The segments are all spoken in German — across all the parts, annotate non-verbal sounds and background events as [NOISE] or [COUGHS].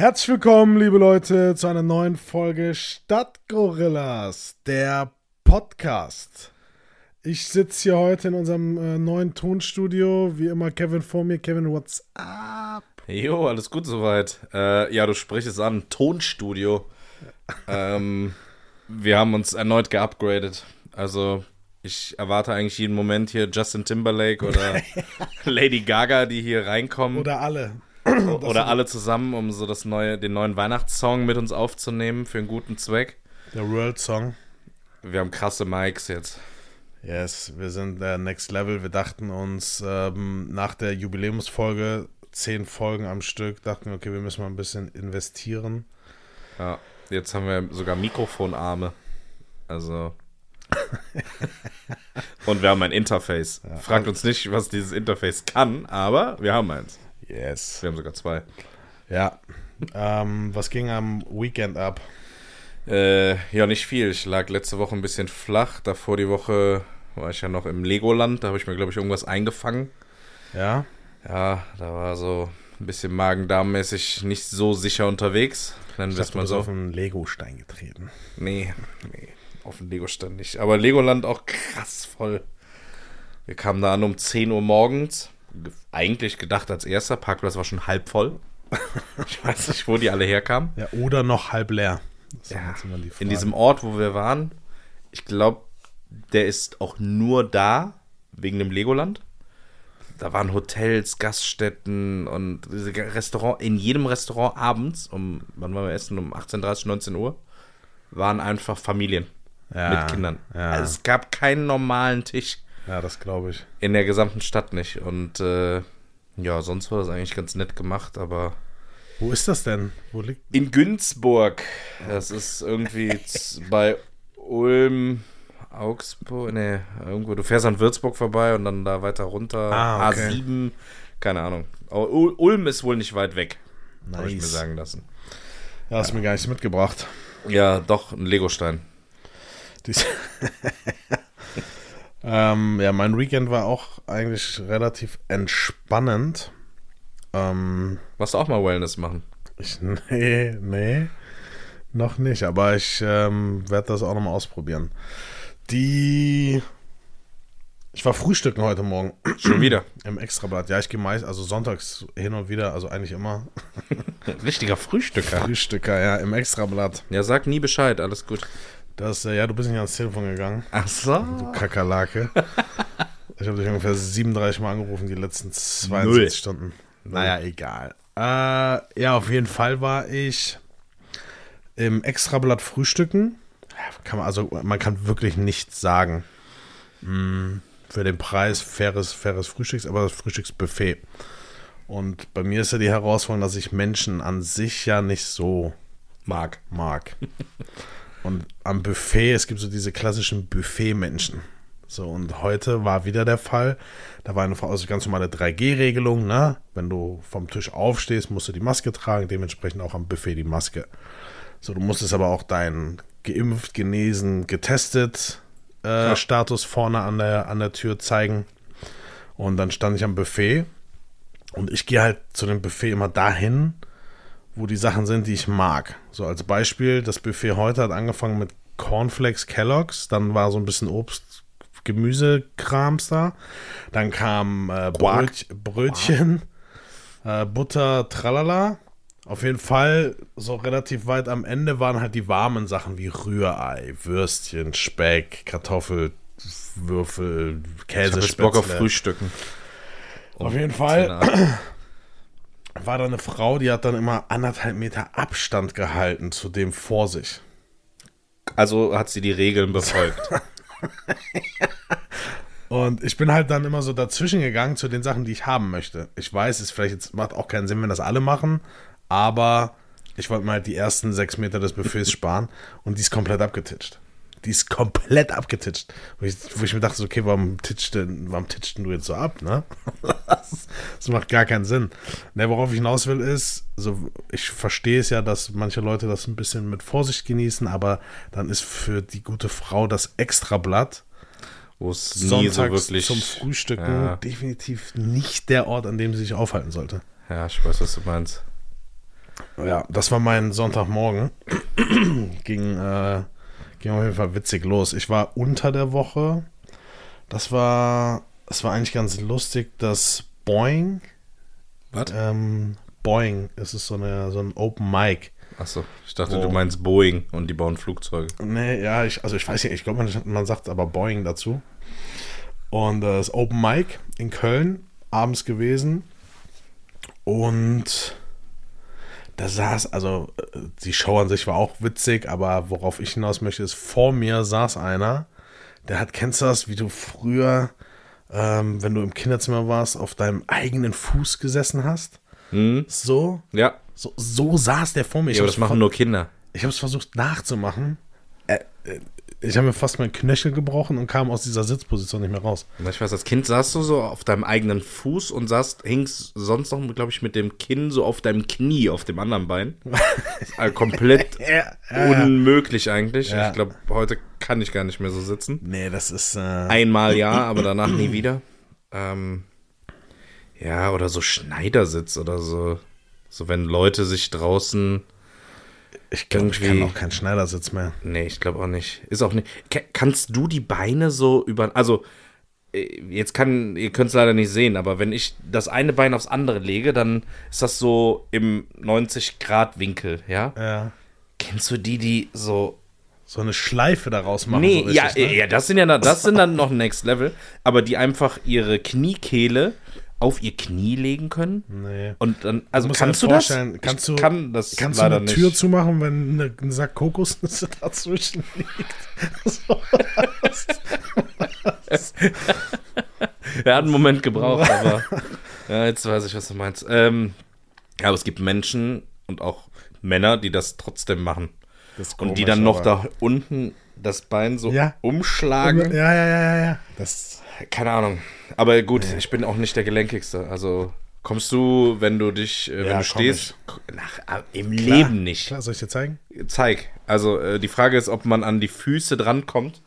Herzlich willkommen, liebe Leute, zu einer neuen Folge Stadtgorillas, der Podcast. Ich sitze hier heute in unserem äh, neuen Tonstudio. Wie immer, Kevin vor mir. Kevin, what's up? Jo, alles gut soweit. Äh, ja, du sprichst es an. Tonstudio. ähm, wir haben uns erneut geupgradet. Also, ich erwarte eigentlich jeden Moment hier Justin Timberlake oder [LAUGHS] Lady Gaga, die hier reinkommen. Oder alle. Oder alle zusammen, um so das neue, den neuen Weihnachtssong mit uns aufzunehmen für einen guten Zweck. Der World Song. Wir haben krasse Mics jetzt. Yes, wir sind der Next Level. Wir dachten uns ähm, nach der Jubiläumsfolge, zehn Folgen am Stück, dachten wir, okay, wir müssen mal ein bisschen investieren. Ja, jetzt haben wir sogar Mikrofonarme. Also. [LAUGHS] Und wir haben ein Interface. Ja, Fragt uns nicht, was dieses Interface kann, aber wir haben eins. Yes. Wir haben sogar zwei. Ja. ähm, was ging am Weekend ab? Äh, ja, nicht viel. Ich lag letzte Woche ein bisschen flach. Davor die Woche war ich ja noch im Legoland. Da habe ich mir, glaube ich, irgendwas eingefangen. Ja. Ja, da war so ein bisschen Magen-Darm-mäßig nicht so sicher unterwegs. Nennen wir es mal so. auf einen Lego-Stein getreten. Nee, nee, auf den Lego-Stein nicht. Aber Legoland auch krass voll. Wir kamen da an um 10 Uhr morgens eigentlich gedacht als erster. Parkplatz war schon halb voll. [LAUGHS] ich weiß nicht, wo die alle herkamen. Ja, oder noch halb leer. Ja, die in diesem Ort, wo wir waren, ich glaube, der ist auch nur da wegen dem Legoland. Da waren Hotels, Gaststätten und Restaurant. In jedem Restaurant abends, um, wann waren wir essen? Um 18.30, 19 Uhr, waren einfach Familien ja, mit Kindern. Ja. Also es gab keinen normalen Tisch. Ja, das glaube ich. In der gesamten Stadt nicht. Und äh, ja, sonst war das eigentlich ganz nett gemacht, aber. Wo ist das denn? Wo liegt? In Günzburg. Das ist irgendwie bei Ulm, Augsburg, ne, irgendwo. Du fährst an Würzburg vorbei und dann da weiter runter. Ah, okay. A7, keine Ahnung. Aber Ulm ist wohl nicht weit weg. Nice. Habe ich mir sagen lassen. Ja, hast ja. mir gar nichts mitgebracht. Ja, doch, ein Legostein. [LAUGHS] Ähm, ja, mein Weekend war auch eigentlich relativ entspannend. Ähm, Warst du auch mal Wellness machen? Ich, [LAUGHS] nee, nee, noch nicht, aber ich ähm, werde das auch nochmal ausprobieren. Die. Ich war frühstücken heute Morgen. [CLEARS THROAT] Schon wieder? Im Extrablatt. Ja, ich gehe meist, also sonntags hin und wieder, also eigentlich immer. [LAUGHS] Richtiger Frühstücker. Frühstücker, ja, im Extrablatt. Ja, sag nie Bescheid, alles gut. Das, äh, ja, du bist nicht ans Telefon gegangen. Ach so. Du Kakerlake. [LAUGHS] ich habe dich ungefähr 37 Mal angerufen, die letzten 72 Null. Stunden. Naja, egal. Äh, ja, auf jeden Fall war ich im Extrablatt frühstücken. Kann man, also man kann wirklich nichts sagen. Hm, für den Preis faires, faires Frühstücks, aber das Frühstücksbuffet. Und bei mir ist ja die Herausforderung, dass ich Menschen an sich ja nicht so mag. Mag. [LAUGHS] Und am Buffet, es gibt so diese klassischen Buffet-Menschen. So, und heute war wieder der Fall. Da war eine also ganz normale 3G-Regelung, ne? Wenn du vom Tisch aufstehst, musst du die Maske tragen, dementsprechend auch am Buffet die Maske. So, du musstest aber auch deinen geimpft, genesen, getestet äh, ja. Status vorne an der, an der Tür zeigen. Und dann stand ich am Buffet und ich gehe halt zu dem Buffet immer dahin, wo die Sachen sind, die ich mag. So als Beispiel, das Buffet heute hat angefangen mit Cornflakes Kelloggs, dann war so ein bisschen Obst, Gemüsekrams da, dann kam äh, Bröt, Brötchen, äh, Butter, tralala. Auf jeden Fall, so relativ weit am Ende waren halt die warmen Sachen wie Rührei, Würstchen, Speck, Kartoffelwürfel, Käse. Ich Bock auf Frühstücken. Auf jeden Fall war da eine Frau, die hat dann immer anderthalb Meter Abstand gehalten zu dem vor sich. Also hat sie die Regeln befolgt. [LAUGHS] Und ich bin halt dann immer so dazwischen gegangen zu den Sachen, die ich haben möchte. Ich weiß, es vielleicht jetzt macht auch keinen Sinn, wenn das alle machen, aber ich wollte mal halt die ersten sechs Meter des Buffets sparen und die ist komplett abgetitscht. Die ist komplett abgetitscht. Wo ich, wo ich mir dachte, okay, warum titscht denn, warum titscht du jetzt so ab, ne? [LAUGHS] das, das, macht gar keinen Sinn. Ne, worauf ich hinaus will, ist, so, ich verstehe es ja, dass manche Leute das ein bisschen mit Vorsicht genießen, aber dann ist für die gute Frau das Extrablatt, wo es nie so wirklich zum Frühstücken ja. definitiv nicht der Ort, an dem sie sich aufhalten sollte. Ja, ich weiß, was du meinst. Ja, das war mein Sonntagmorgen. [CLEARS THROAT] ging, äh, ging auf jeden Fall witzig los. Ich war unter der Woche. Das war, das war eigentlich ganz lustig, dass Boeing. Was? Ähm, Boeing, es ist so, eine, so ein Open Mic. Achso, ich dachte, oh. du meinst Boeing und die bauen Flugzeuge. Nee, ja, ich, also ich weiß nicht, ich glaube, man, man sagt aber Boeing dazu. Und äh, das Open Mic in Köln, abends gewesen. Und da saß, also die Show an sich war auch witzig, aber worauf ich hinaus möchte, ist, vor mir saß einer, der hat, kennst du das, wie du früher, ähm, wenn du im Kinderzimmer warst, auf deinem eigenen Fuß gesessen hast? Hm. So? Ja. So, so saß der vor mir. Ja, aber das machen nur Kinder. Ich habe es versucht nachzumachen. Äh, äh, ich habe mir fast meinen Knöchel gebrochen und kam aus dieser Sitzposition nicht mehr raus. Ich weiß, als Kind saßt du so auf deinem eigenen Fuß und saßt, hingst sonst noch, glaube ich, mit dem Kinn so auf deinem Knie auf dem anderen Bein. [LAUGHS] also komplett ja, ja, unmöglich eigentlich. Ja. Ich glaube, heute kann ich gar nicht mehr so sitzen. Nee, das ist. Äh Einmal ja, aber danach nie wieder. Ähm, ja, oder so Schneidersitz oder so. So, wenn Leute sich draußen ich glaube, ich kann auch keinen Schneidersitz mehr. Nee, ich glaube auch nicht. Ist auch nicht. Kannst du die Beine so über. Also, äh, jetzt kann, ihr könnt es leider nicht sehen, aber wenn ich das eine Bein aufs andere lege, dann ist das so im 90-Grad-Winkel, ja? Ja. Kennst du die, die so. So eine Schleife daraus machen? Nee, so richtig, ja, ne? ja, das sind ja das sind dann noch Next Level, aber die einfach ihre Kniekehle auf ihr Knie legen können. Nee. Und dann, also du kannst du das? Kannst du, kann das kannst du eine nicht. Tür zumachen, wenn eine, ein Sack Kokosnüsse [LAUGHS] dazwischen liegt? [LAUGHS] er hat einen Moment gebraucht, aber ja, jetzt weiß ich, was du meinst. Ähm, ja, aber es gibt Menschen und auch Männer, die das trotzdem machen. Das und die dann noch da unten das Bein so ja. umschlagen. Ja, ja, ja, ja. Das keine Ahnung. Aber gut, nee. ich bin auch nicht der Gelenkigste. Also kommst du, wenn du dich, äh, wenn ja, du stehst, nach, äh, im klar, Leben nicht. Klar, soll ich dir zeigen? Zeig. Also äh, die Frage ist, ob man an die Füße drankommt.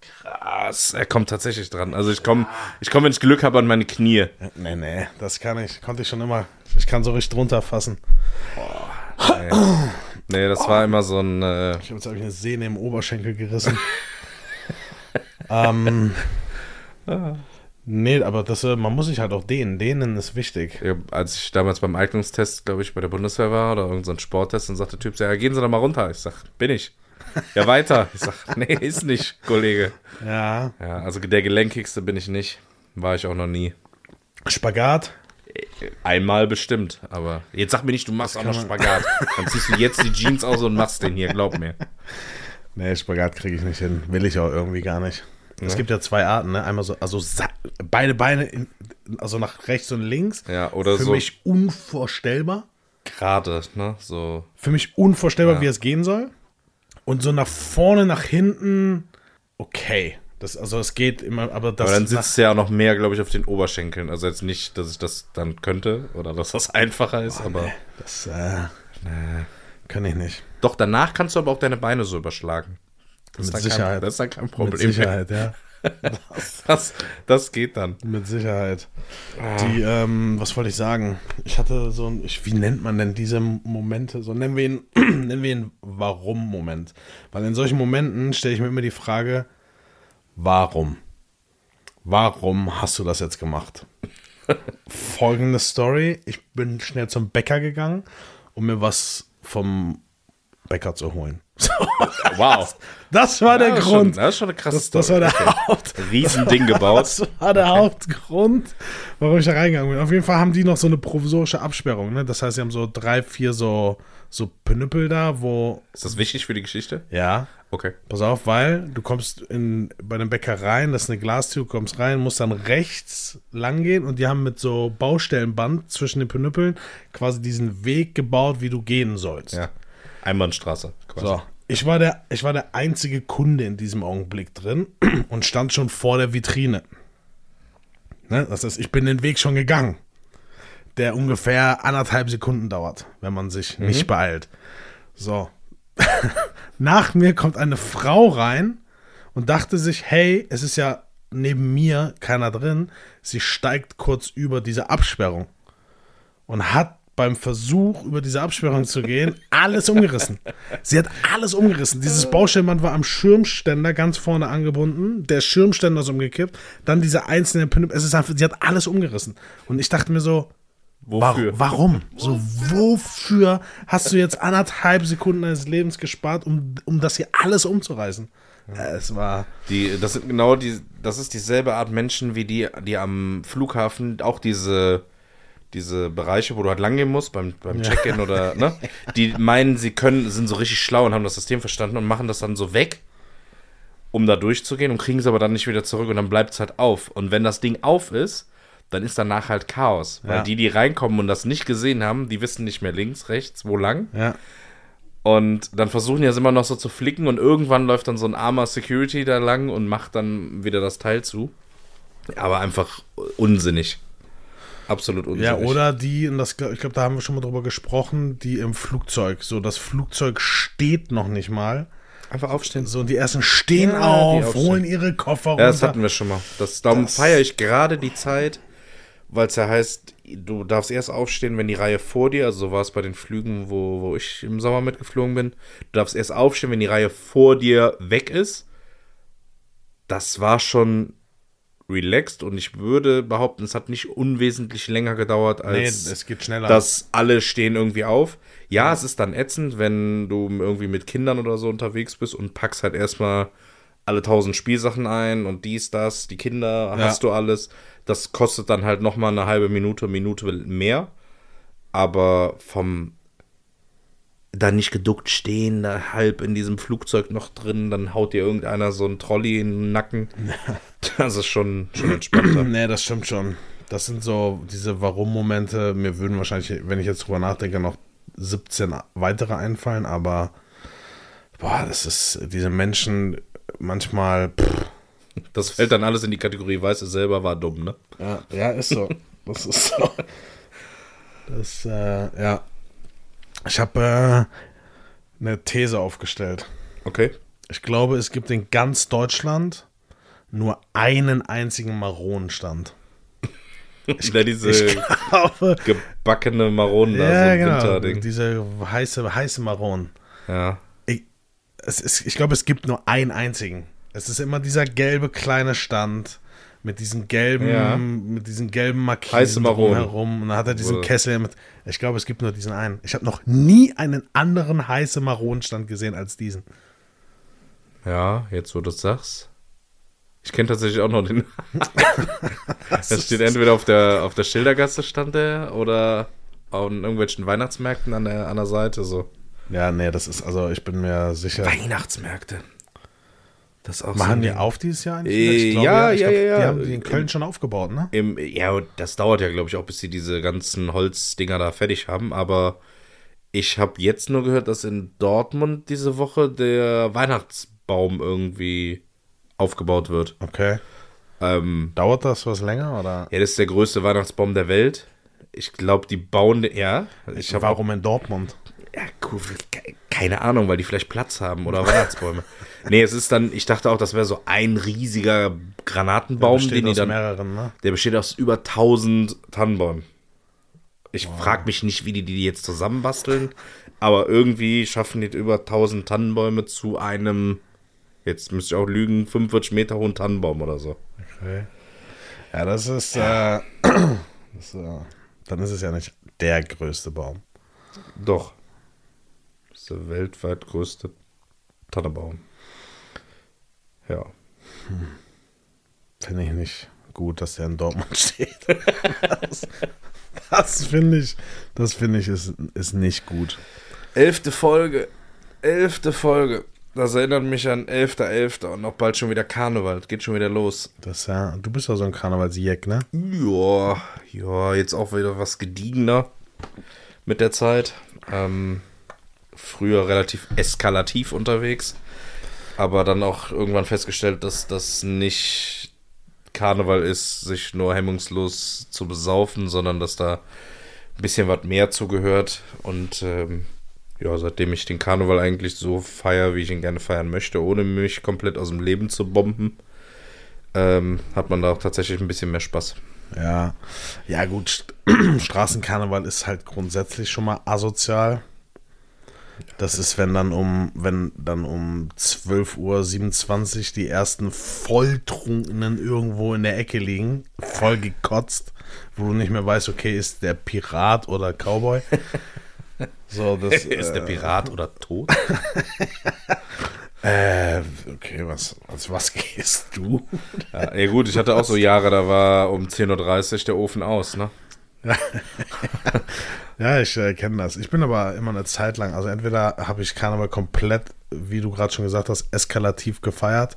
Krass, er kommt tatsächlich dran. Also ich komme, ich komme, wenn ich Glück habe, an meine Knie. Nee, nee, das kann ich. Konnte ich schon immer. Ich kann so richtig drunter fassen. Boah, nee. nee das oh. war immer so ein. Äh ich habe jetzt hab ich eine Sehne im Oberschenkel gerissen. [LAUGHS] ähm. Nee, aber das, äh, man muss sich halt auch dehnen. Dehnen ist wichtig. Ja, als ich damals beim Eignungstest, glaube ich, bei der Bundeswehr war oder irgendein Sporttest, dann sagt der Typ, ja, gehen Sie doch mal runter. Ich sag, bin ich. Ja, weiter. Ich sag, [LAUGHS] nee, ist nicht, Kollege. Ja. Ja, also der gelenkigste bin ich nicht. War ich auch noch nie. Spagat? Einmal bestimmt, aber jetzt sag mir nicht, du machst auch noch Spagat. Dann ziehst du jetzt die Jeans aus und machst den hier, glaub mir. Nee, Spagat kriege ich nicht hin. Will ich auch irgendwie gar nicht. Ja. Es gibt ja zwei Arten, ne? Einmal so, also beide Beine, in, also nach rechts und links. Ja, oder Für so. Für mich unvorstellbar. Gerade, ne? So. Für mich unvorstellbar, ja. wie es gehen soll. Und so nach vorne, nach hinten, okay. Das, also es geht immer, aber das. Aber dann sitzt ja auch noch mehr, glaube ich, auf den Oberschenkeln. Also jetzt nicht, dass ich das dann könnte oder dass das [LAUGHS] einfacher ist, oh, aber. Nee, das äh, nee. kann ich nicht. Doch, danach kannst du aber auch deine Beine so überschlagen. Das Mit Sicherheit. Kein, das ist dann kein Problem. Mit Sicherheit, ja. das, das geht dann. Mit Sicherheit. Ah. Die, ähm, was wollte ich sagen? Ich hatte so ein, ich, wie nennt man denn diese Momente? So nennen wir ihn, [CLEARS THROAT] nennen wir ihn Warum-Moment. Weil in solchen Momenten stelle ich mir immer die Frage, warum? Warum hast du das jetzt gemacht? [LAUGHS] Folgende Story: Ich bin schnell zum Bäcker gegangen, um mir was vom Bäcker zu holen. [LAUGHS] wow. Das war der das Grund. Schon, das ist schon eine krasse das, das war der okay. Haupt. Riesending [LAUGHS] gebaut. Das war der Hauptgrund, warum ich da reingegangen bin. Auf jeden Fall haben die noch so eine provisorische Absperrung. Ne? Das heißt, sie haben so drei, vier so, so Pnüppel da, wo. Ist das wichtig für die Geschichte? Ja. Okay. Pass auf, weil du kommst in, bei den Bäckereien, das ist eine Glastür, du kommst rein, musst dann rechts lang gehen und die haben mit so Baustellenband zwischen den Pnüppeln quasi diesen Weg gebaut, wie du gehen sollst. Ja. Einbahnstraße. Quasi. So. Ich war, der, ich war der einzige Kunde in diesem Augenblick drin [CLEARS THROAT] und stand schon vor der Vitrine. Ne? Das heißt, ich bin den Weg schon gegangen, der ungefähr anderthalb Sekunden dauert, wenn man sich mhm. nicht beeilt. So. [LAUGHS] Nach mir kommt eine Frau rein und dachte sich, hey, es ist ja neben mir keiner drin. Sie steigt kurz über diese Absperrung und hat beim Versuch, über diese Absperrung zu gehen, alles umgerissen. Sie hat alles umgerissen. Dieses Baustellenband war am Schirmständer ganz vorne angebunden. Der Schirmständer ist umgekippt. Dann diese einzelnen Pin Es ist einfach, sie hat alles umgerissen. Und ich dachte mir so, Wofür? Warum? So, wofür hast du jetzt anderthalb Sekunden deines Lebens gespart, um, um das hier alles umzureißen? Es war. Die, das sind genau die, das ist dieselbe Art Menschen wie die, die am Flughafen auch diese diese Bereiche, wo du halt langgehen musst beim, beim Check-in ja. oder, ne? [LAUGHS] Die meinen, sie können, sind so richtig schlau und haben das System verstanden und machen das dann so weg, um da durchzugehen und kriegen es aber dann nicht wieder zurück und dann bleibt es halt auf. Und wenn das Ding auf ist, dann ist danach halt Chaos. Weil ja. die, die reinkommen und das nicht gesehen haben, die wissen nicht mehr links, rechts, wo lang. Ja. Und dann versuchen die es immer noch so zu flicken und irgendwann läuft dann so ein armer Security da lang und macht dann wieder das Teil zu. Aber einfach unsinnig absolut unsinnig. Ja, oder die, und das, ich glaube, da haben wir schon mal drüber gesprochen, die im Flugzeug, so das Flugzeug steht noch nicht mal. Einfach aufstehen. So, und die ersten stehen ja, auf, holen ihre Koffer runter. Ja, das hatten wir schon mal. Das, darum feiere ich gerade die Zeit, weil es ja heißt, du darfst erst aufstehen, wenn die Reihe vor dir, also so war es bei den Flügen, wo, wo ich im Sommer mitgeflogen bin, du darfst erst aufstehen, wenn die Reihe vor dir weg ist. Das war schon relaxed und ich würde behaupten, es hat nicht unwesentlich länger gedauert, als nee, es geht schneller. dass alle stehen irgendwie auf. Ja, ja, es ist dann ätzend, wenn du irgendwie mit Kindern oder so unterwegs bist und packst halt erstmal alle tausend Spielsachen ein und dies, das, die Kinder, ja. hast du alles. Das kostet dann halt nochmal eine halbe Minute, Minute mehr. Aber vom da nicht geduckt stehen, da halb in diesem Flugzeug noch drin, dann haut dir irgendeiner so ein Trolley in den Nacken. [LAUGHS] Das ist schon, schon entspannter. nee, das stimmt schon. Das sind so diese Warum-Momente. Mir würden wahrscheinlich, wenn ich jetzt drüber nachdenke, noch 17 weitere einfallen, aber boah, das ist, diese Menschen manchmal. Pff. Das fällt dann alles in die Kategorie, weiß es selber war dumm, ne? Ja, ja ist so. Das ist so. Das, äh, ja. Ich habe äh, eine These aufgestellt. Okay. Ich glaube, es gibt in ganz Deutschland nur einen einzigen Maronenstand. [LAUGHS] Ich, da diese ich glaube, gebackene Maronen da, ja, so genau, Winterding. Diese heiße, heiße Maronen. Ja. Ich, es ist, ich glaube, es gibt nur einen einzigen. Es ist immer dieser gelbe kleine Stand mit diesen gelben, ja. mit diesen gelben Markisen herum. Und dann hat er diesen Wohl. Kessel mit. Ich glaube, es gibt nur diesen einen. Ich habe noch nie einen anderen heiße Maronenstand gesehen als diesen. Ja, jetzt wo du es sagst. Ich kenne tatsächlich auch noch den. das [LAUGHS] steht entweder auf der, auf der Schildergasse stand der oder an irgendwelchen Weihnachtsmärkten an der, an der Seite so. Ja, nee, das ist, also ich bin mir sicher. Weihnachtsmärkte. Das auch Machen so die auf dieses Jahr eigentlich? Äh, glaube, ja, ja, ja, ja, Die haben die in Köln Im, schon aufgebaut, ne? Im, ja, das dauert ja, glaube ich, auch, bis sie diese ganzen Holzdinger da fertig haben. Aber ich habe jetzt nur gehört, dass in Dortmund diese Woche der Weihnachtsbaum irgendwie aufgebaut wird. Okay. Ähm, Dauert das was länger, oder? Ja, das ist der größte Weihnachtsbaum der Welt. Ich glaube, die bauen, ja. Ich Warum in Dortmund? Ja, cool, keine Ahnung, weil die vielleicht Platz haben oder Weihnachtsbäume. nee, es ist dann, ich dachte auch, das wäre so ein riesiger Granatenbaum, den die dann. Mehreren, ne? Der besteht aus über 1000 Tannenbäumen. Ich wow. frage mich nicht, wie die die jetzt zusammenbasteln, aber irgendwie schaffen die über 1000 Tannenbäume zu einem, jetzt müsste ich auch lügen, 45 Meter hohen Tannenbaum oder so. Okay. Ja, das ist, ja. Äh, das, äh, dann ist es ja nicht der größte Baum. Doch der weltweit größte Tannenbaum. Ja. Hm. Finde ich nicht gut, dass der in Dortmund [LAUGHS] steht. das, das finde ich, das finde ich ist, ist nicht gut. Elfte Folge. Elfte Folge. Das erinnert mich an 11.11. .11. und noch bald schon wieder Karneval. Geht schon wieder los. Das ja, du bist ja so ein Karnevalsjäck, ne? Ja, ja, jetzt auch wieder was gediegener mit der Zeit. Ähm, früher relativ eskalativ unterwegs, aber dann auch irgendwann festgestellt, dass das nicht Karneval ist, sich nur hemmungslos zu besaufen, sondern dass da ein bisschen was mehr zugehört. Und ähm, ja, seitdem ich den Karneval eigentlich so feiere, wie ich ihn gerne feiern möchte, ohne mich komplett aus dem Leben zu bomben, ähm, hat man da auch tatsächlich ein bisschen mehr Spaß. Ja, ja gut, [CLEARS THROAT] Straßenkarneval ist halt grundsätzlich schon mal asozial. Das ist, wenn dann um, wenn dann um 12.27 Uhr die ersten Volltrunkenen irgendwo in der Ecke liegen, voll gekotzt, wo du nicht mehr weißt, okay, ist der Pirat oder Cowboy. [LAUGHS] So, das, ist der äh, Pirat oder tot? [LAUGHS] Äh, okay, was, als was gehst du? Ja, ja, gut, ich hatte auch so Jahre, da war um 10.30 Uhr der Ofen aus, ne? [LAUGHS] ja, ich äh, kenne das. Ich bin aber immer eine Zeit lang, also entweder habe ich Karneval komplett, wie du gerade schon gesagt hast, eskalativ gefeiert,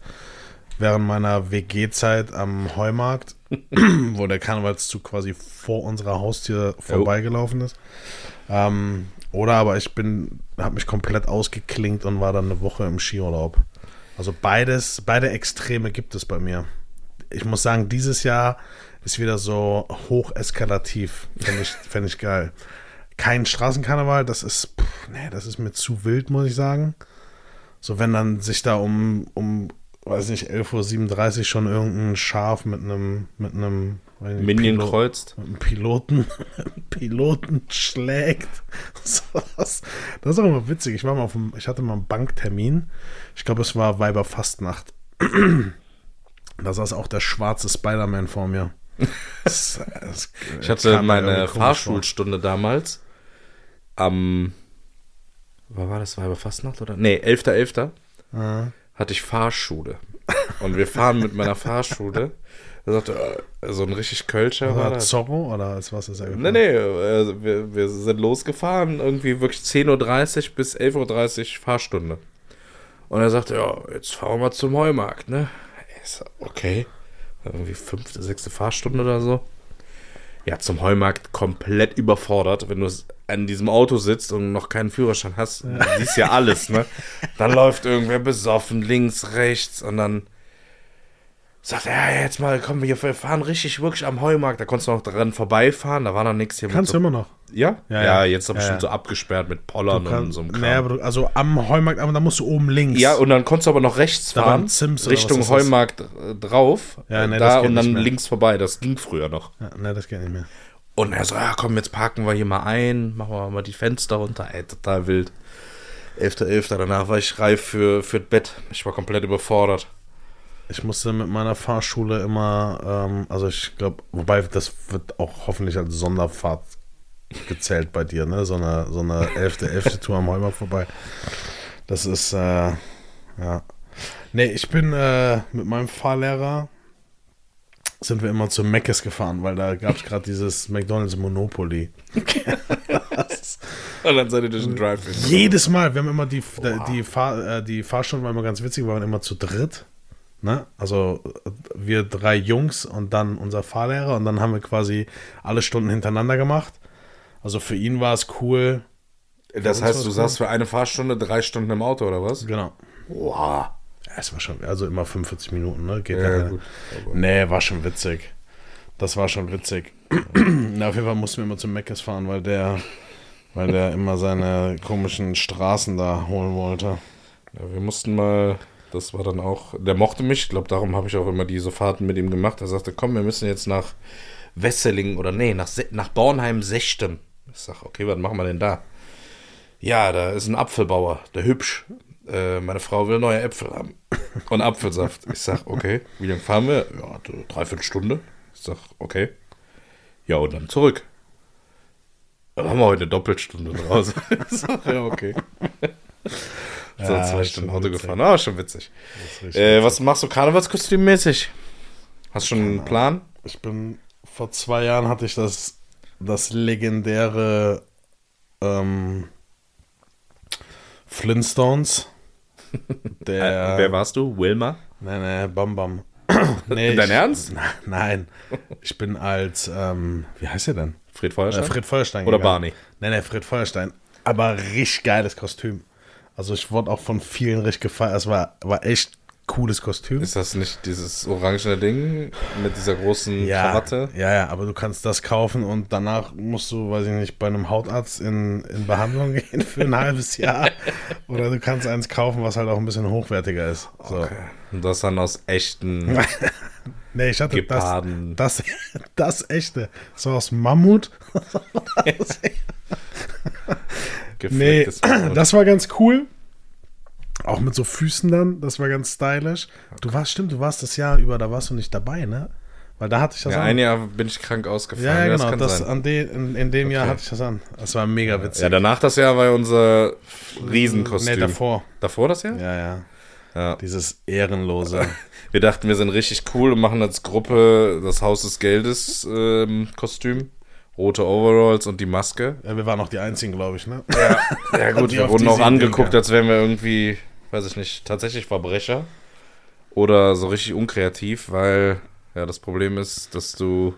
während meiner WG-Zeit am Heumarkt, [CLEARS THROAT] wo der Karnevalszug quasi vor unserer Haustür vorbeigelaufen ist. Ähm, oder aber ich bin, habe mich komplett ausgeklingt und war dann eine Woche im Skiurlaub. Also beides, beide Extreme gibt es bei mir. Ich muss sagen, dieses Jahr ist wieder so hocheskalativ. Fände ich, fänd ich geil. Kein Straßenkarneval, das ist, pff, nee, das ist mir zu wild, muss ich sagen. So, wenn dann sich da um, um weiß nicht, 11.37 Uhr schon irgendein Schaf mit einem, mit einem Minion Pilot, kreuzt. Mit einem Piloten, [LAUGHS] Piloten schlägt. [LAUGHS] das, das ist auch immer witzig. Ich war mal auf dem, ich hatte mal einen Banktermin. Ich glaube, es war Weiberfastnacht. [CLEARS THROAT] da saß auch der schwarze Spider-Man vor mir. [LAUGHS] Das, das ich hatte meine Fahrschulstunde damals am, war, war das Weiberfastnacht oder? Nee, 11.11. .11. hatte ich Fahrschule. Und wir fahren mit meiner Fahrschule er sagte, äh, so ein richtig Kölscher war das. Zorro oder als was ist er gefahren? Nee, nee, äh, wir, wir sind losgefahren, irgendwie wirklich 10.30 Uhr bis 11.30 Uhr Fahrstunde. Und er sagte, ja, jetzt fahren wir mal zum Heumarkt, ne? Ich so, okay. Irgendwie fünfte, sechste Fahrstunde oder so. Ja, zum Heumarkt komplett überfordert, wenn du an diesem Auto sitzt und noch keinen Führerschein hast. Ja. Siehst ja alles, ne? [LAUGHS] Dann läuft irgendwer besoffen, links, rechts und dann sagt er, ja, jetzt mal, komm, wir fahren richtig wirklich am Heumarkt. Da konntest du noch dran vorbeifahren, da war noch nichts hier. Kannst so, du immer noch. Ja? Ja, ja jetzt ist ja, bestimmt ja. so abgesperrt mit Pollern kann, und so einem Kram. Naja, du, also am Heumarkt, aber da musst du oben links. Ja, und dann konntest du aber noch rechts da fahren, Richtung Heumarkt äh, drauf. Ja, nee, da und dann links vorbei. Das ging früher noch. Ja, ne, das geht nicht mehr. Und er so, ja, komm, jetzt parken wir hier mal ein, machen wir mal die Fenster runter. Ey, total wild. 11.11. .11. Danach war ich reif für, für das Bett. Ich war komplett überfordert. Ich musste mit meiner Fahrschule immer, ähm, also ich glaube, wobei das wird auch hoffentlich als Sonderfahrt gezählt bei dir, ne? So eine, so eine elfte, elfte Tour am Heumarkt vorbei. Das ist, äh, ja. Nee, ich bin äh, mit meinem Fahrlehrer sind wir immer zu Meckes gefahren, weil da gab es gerade dieses McDonalds Monopoly. [LAUGHS] Und dann seid ihr durch den Drive. Jedes Mal, wir haben immer die, wow. die, Fahr, äh, die Fahrstunde war immer ganz witzig, wir waren immer zu dritt. Ne? Also wir drei Jungs und dann unser Fahrlehrer und dann haben wir quasi alle Stunden hintereinander gemacht. Also für ihn war es cool. Das heißt, du cool. saßt für eine Fahrstunde drei Stunden im Auto oder was? Genau. Wow. Ja, es war schon, also immer 45 Minuten, ne? Geht ja, ja gut. Nee, war schon witzig. Das war schon witzig. [CLEARS THROAT] Na, auf jeden Fall mussten wir immer zum Meckes fahren, weil der, weil der immer seine komischen Straßen da holen wollte. Ja, wir mussten mal das war dann auch, der mochte mich, ich glaube, darum habe ich auch immer diese Fahrten mit ihm gemacht. Er sagte, komm, wir müssen jetzt nach Wesseling oder nee, nach, nach Bornheim-Sechtem. Ich sage, okay, was machen wir denn da? Ja, da ist ein Apfelbauer, der hübsch. Äh, meine Frau will neue Äpfel haben [LAUGHS] und Apfelsaft. Ich sage, okay, wie lange fahren wir? Ja, dreiviertel Stunde. Ich sage, okay. Ja, und dann zurück. Dann haben wir heute eine Doppelstunde draußen. [LAUGHS] ich sag, ja, okay. So ja, zwei Stunden Auto witzig. gefahren. Ah, schon witzig. Äh, was machst du Karnevalskostümmäßig? Hast du schon einen Plan? Ich bin, vor zwei Jahren hatte ich das, das legendäre ähm, Flintstones. [LAUGHS] Der, äh, wer warst du? Wilma? Nein, nein, Bam Bam. [LAUGHS] nee, Dein ich, Ernst? [LAUGHS] Nein. Ich bin als, ähm, wie heißt er denn? Fred Feuerstein? Äh, Fred Feuerstein. Oder gegangen. Barney? Nein, nein, Fred Feuerstein. Aber richtig geiles Kostüm. Also ich wurde auch von vielen richtig gefeiert. Es war, war echt cooles Kostüm. Ist das nicht dieses orangene Ding mit dieser großen ja, Krawatte? Ja, ja, aber du kannst das kaufen und danach musst du, weiß ich nicht, bei einem Hautarzt in, in Behandlung [LAUGHS] gehen für ein halbes Jahr. Oder du kannst eins kaufen, was halt auch ein bisschen hochwertiger ist. So. Okay. Und das dann aus echten [LAUGHS] Nee, ich hatte das, das, das echte. So aus Mammut. [LAUGHS] nee, [CLEARS THROAT] das war ganz cool. Auch mit so Füßen dann, das war ganz stylisch. Du warst, stimmt, du warst das Jahr über, da warst du nicht dabei, ne? Weil da hatte ich das ja, an. ein Jahr bin ich krank ausgefallen. Ja, ja genau, das, das an de, in, in dem okay. Jahr hatte ich das an. Das war mega witzig. Ja, danach das Jahr war unser Riesenkostüm. Nee, davor. Davor das Jahr? Ja, ja. ja. Dieses ehrenlose. [LAUGHS] Wir dachten, wir sind richtig cool und machen als Gruppe das Haus des Geldes ähm, Kostüm rote Overalls und die Maske. Ja, wir waren auch die Einzigen, glaube ich, ne? Ja, ja [LAUGHS] gut, wir wurden auch angeguckt, als wären wir irgendwie, weiß ich nicht, tatsächlich Verbrecher. Oder so richtig unkreativ, weil ja das Problem ist, dass du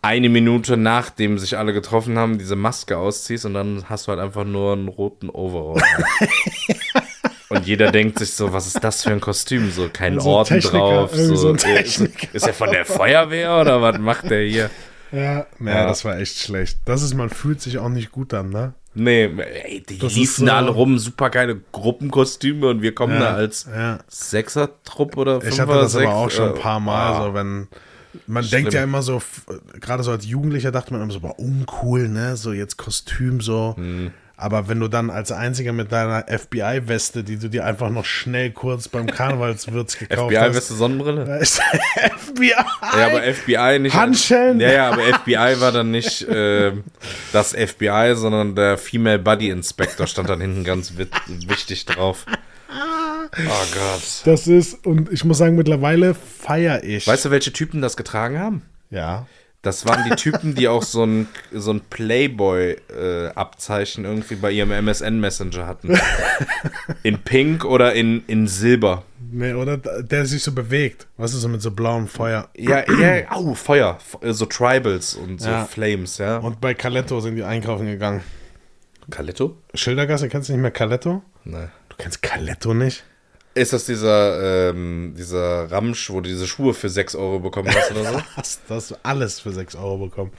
eine Minute nachdem sich alle getroffen haben, diese Maske ausziehst und dann hast du halt einfach nur einen roten Overall. [LAUGHS] und jeder denkt sich so, was ist das für ein Kostüm? So kein so Orden drauf. So, so ist, ist er von der Feuerwehr oder was macht der hier? Ja, ja, das war echt schlecht. Das ist, man fühlt sich auch nicht gut an, ne? Nee, ey, die das liefen da alle rum, super geile Gruppenkostüme und wir kommen ja, da als ja. Sechser-Trupp oder Fünfer, Ich hatte das sechs, aber auch schon ein paar Mal, äh, so wenn man Schlimm. denkt ja immer so, gerade so als Jugendlicher dachte man immer so, boah, uncool, ne? So jetzt Kostüm so. Hm. Aber wenn du dann als Einziger mit deiner FBI-Weste, die du dir einfach noch schnell kurz beim Karnevalswürz [LAUGHS] gekauft FBI hast. FBI-Weste, Sonnenbrille? [LAUGHS] FBI! Ja, aber FBI nicht. Handschellen? Ja, ja, aber FBI war dann nicht [LAUGHS] äh, das FBI, sondern der Female Body Inspector stand dann hinten ganz wichtig drauf. Oh Gott. Das ist, und ich muss sagen, mittlerweile feiere ich. Weißt du, welche Typen das getragen haben? Ja. Das waren die Typen, die auch so ein, so ein Playboy-Abzeichen äh, irgendwie bei ihrem MSN-Messenger hatten. In Pink oder in, in Silber. Nee, oder der sich so bewegt. Was ist so mit so blauem Feuer? Ja, ja, au, Feuer. So Tribals und so ja. Flames, ja. Und bei Caletto sind die einkaufen gegangen. Caletto? Schildergasse, kennst du nicht mehr Caletto? Nein. Du kennst Caletto nicht? Ist das dieser, ähm, dieser Ramsch, wo du diese Schuhe für 6 Euro bekommen hast oder so? [LAUGHS] hast, hast du alles für 6 Euro bekommen.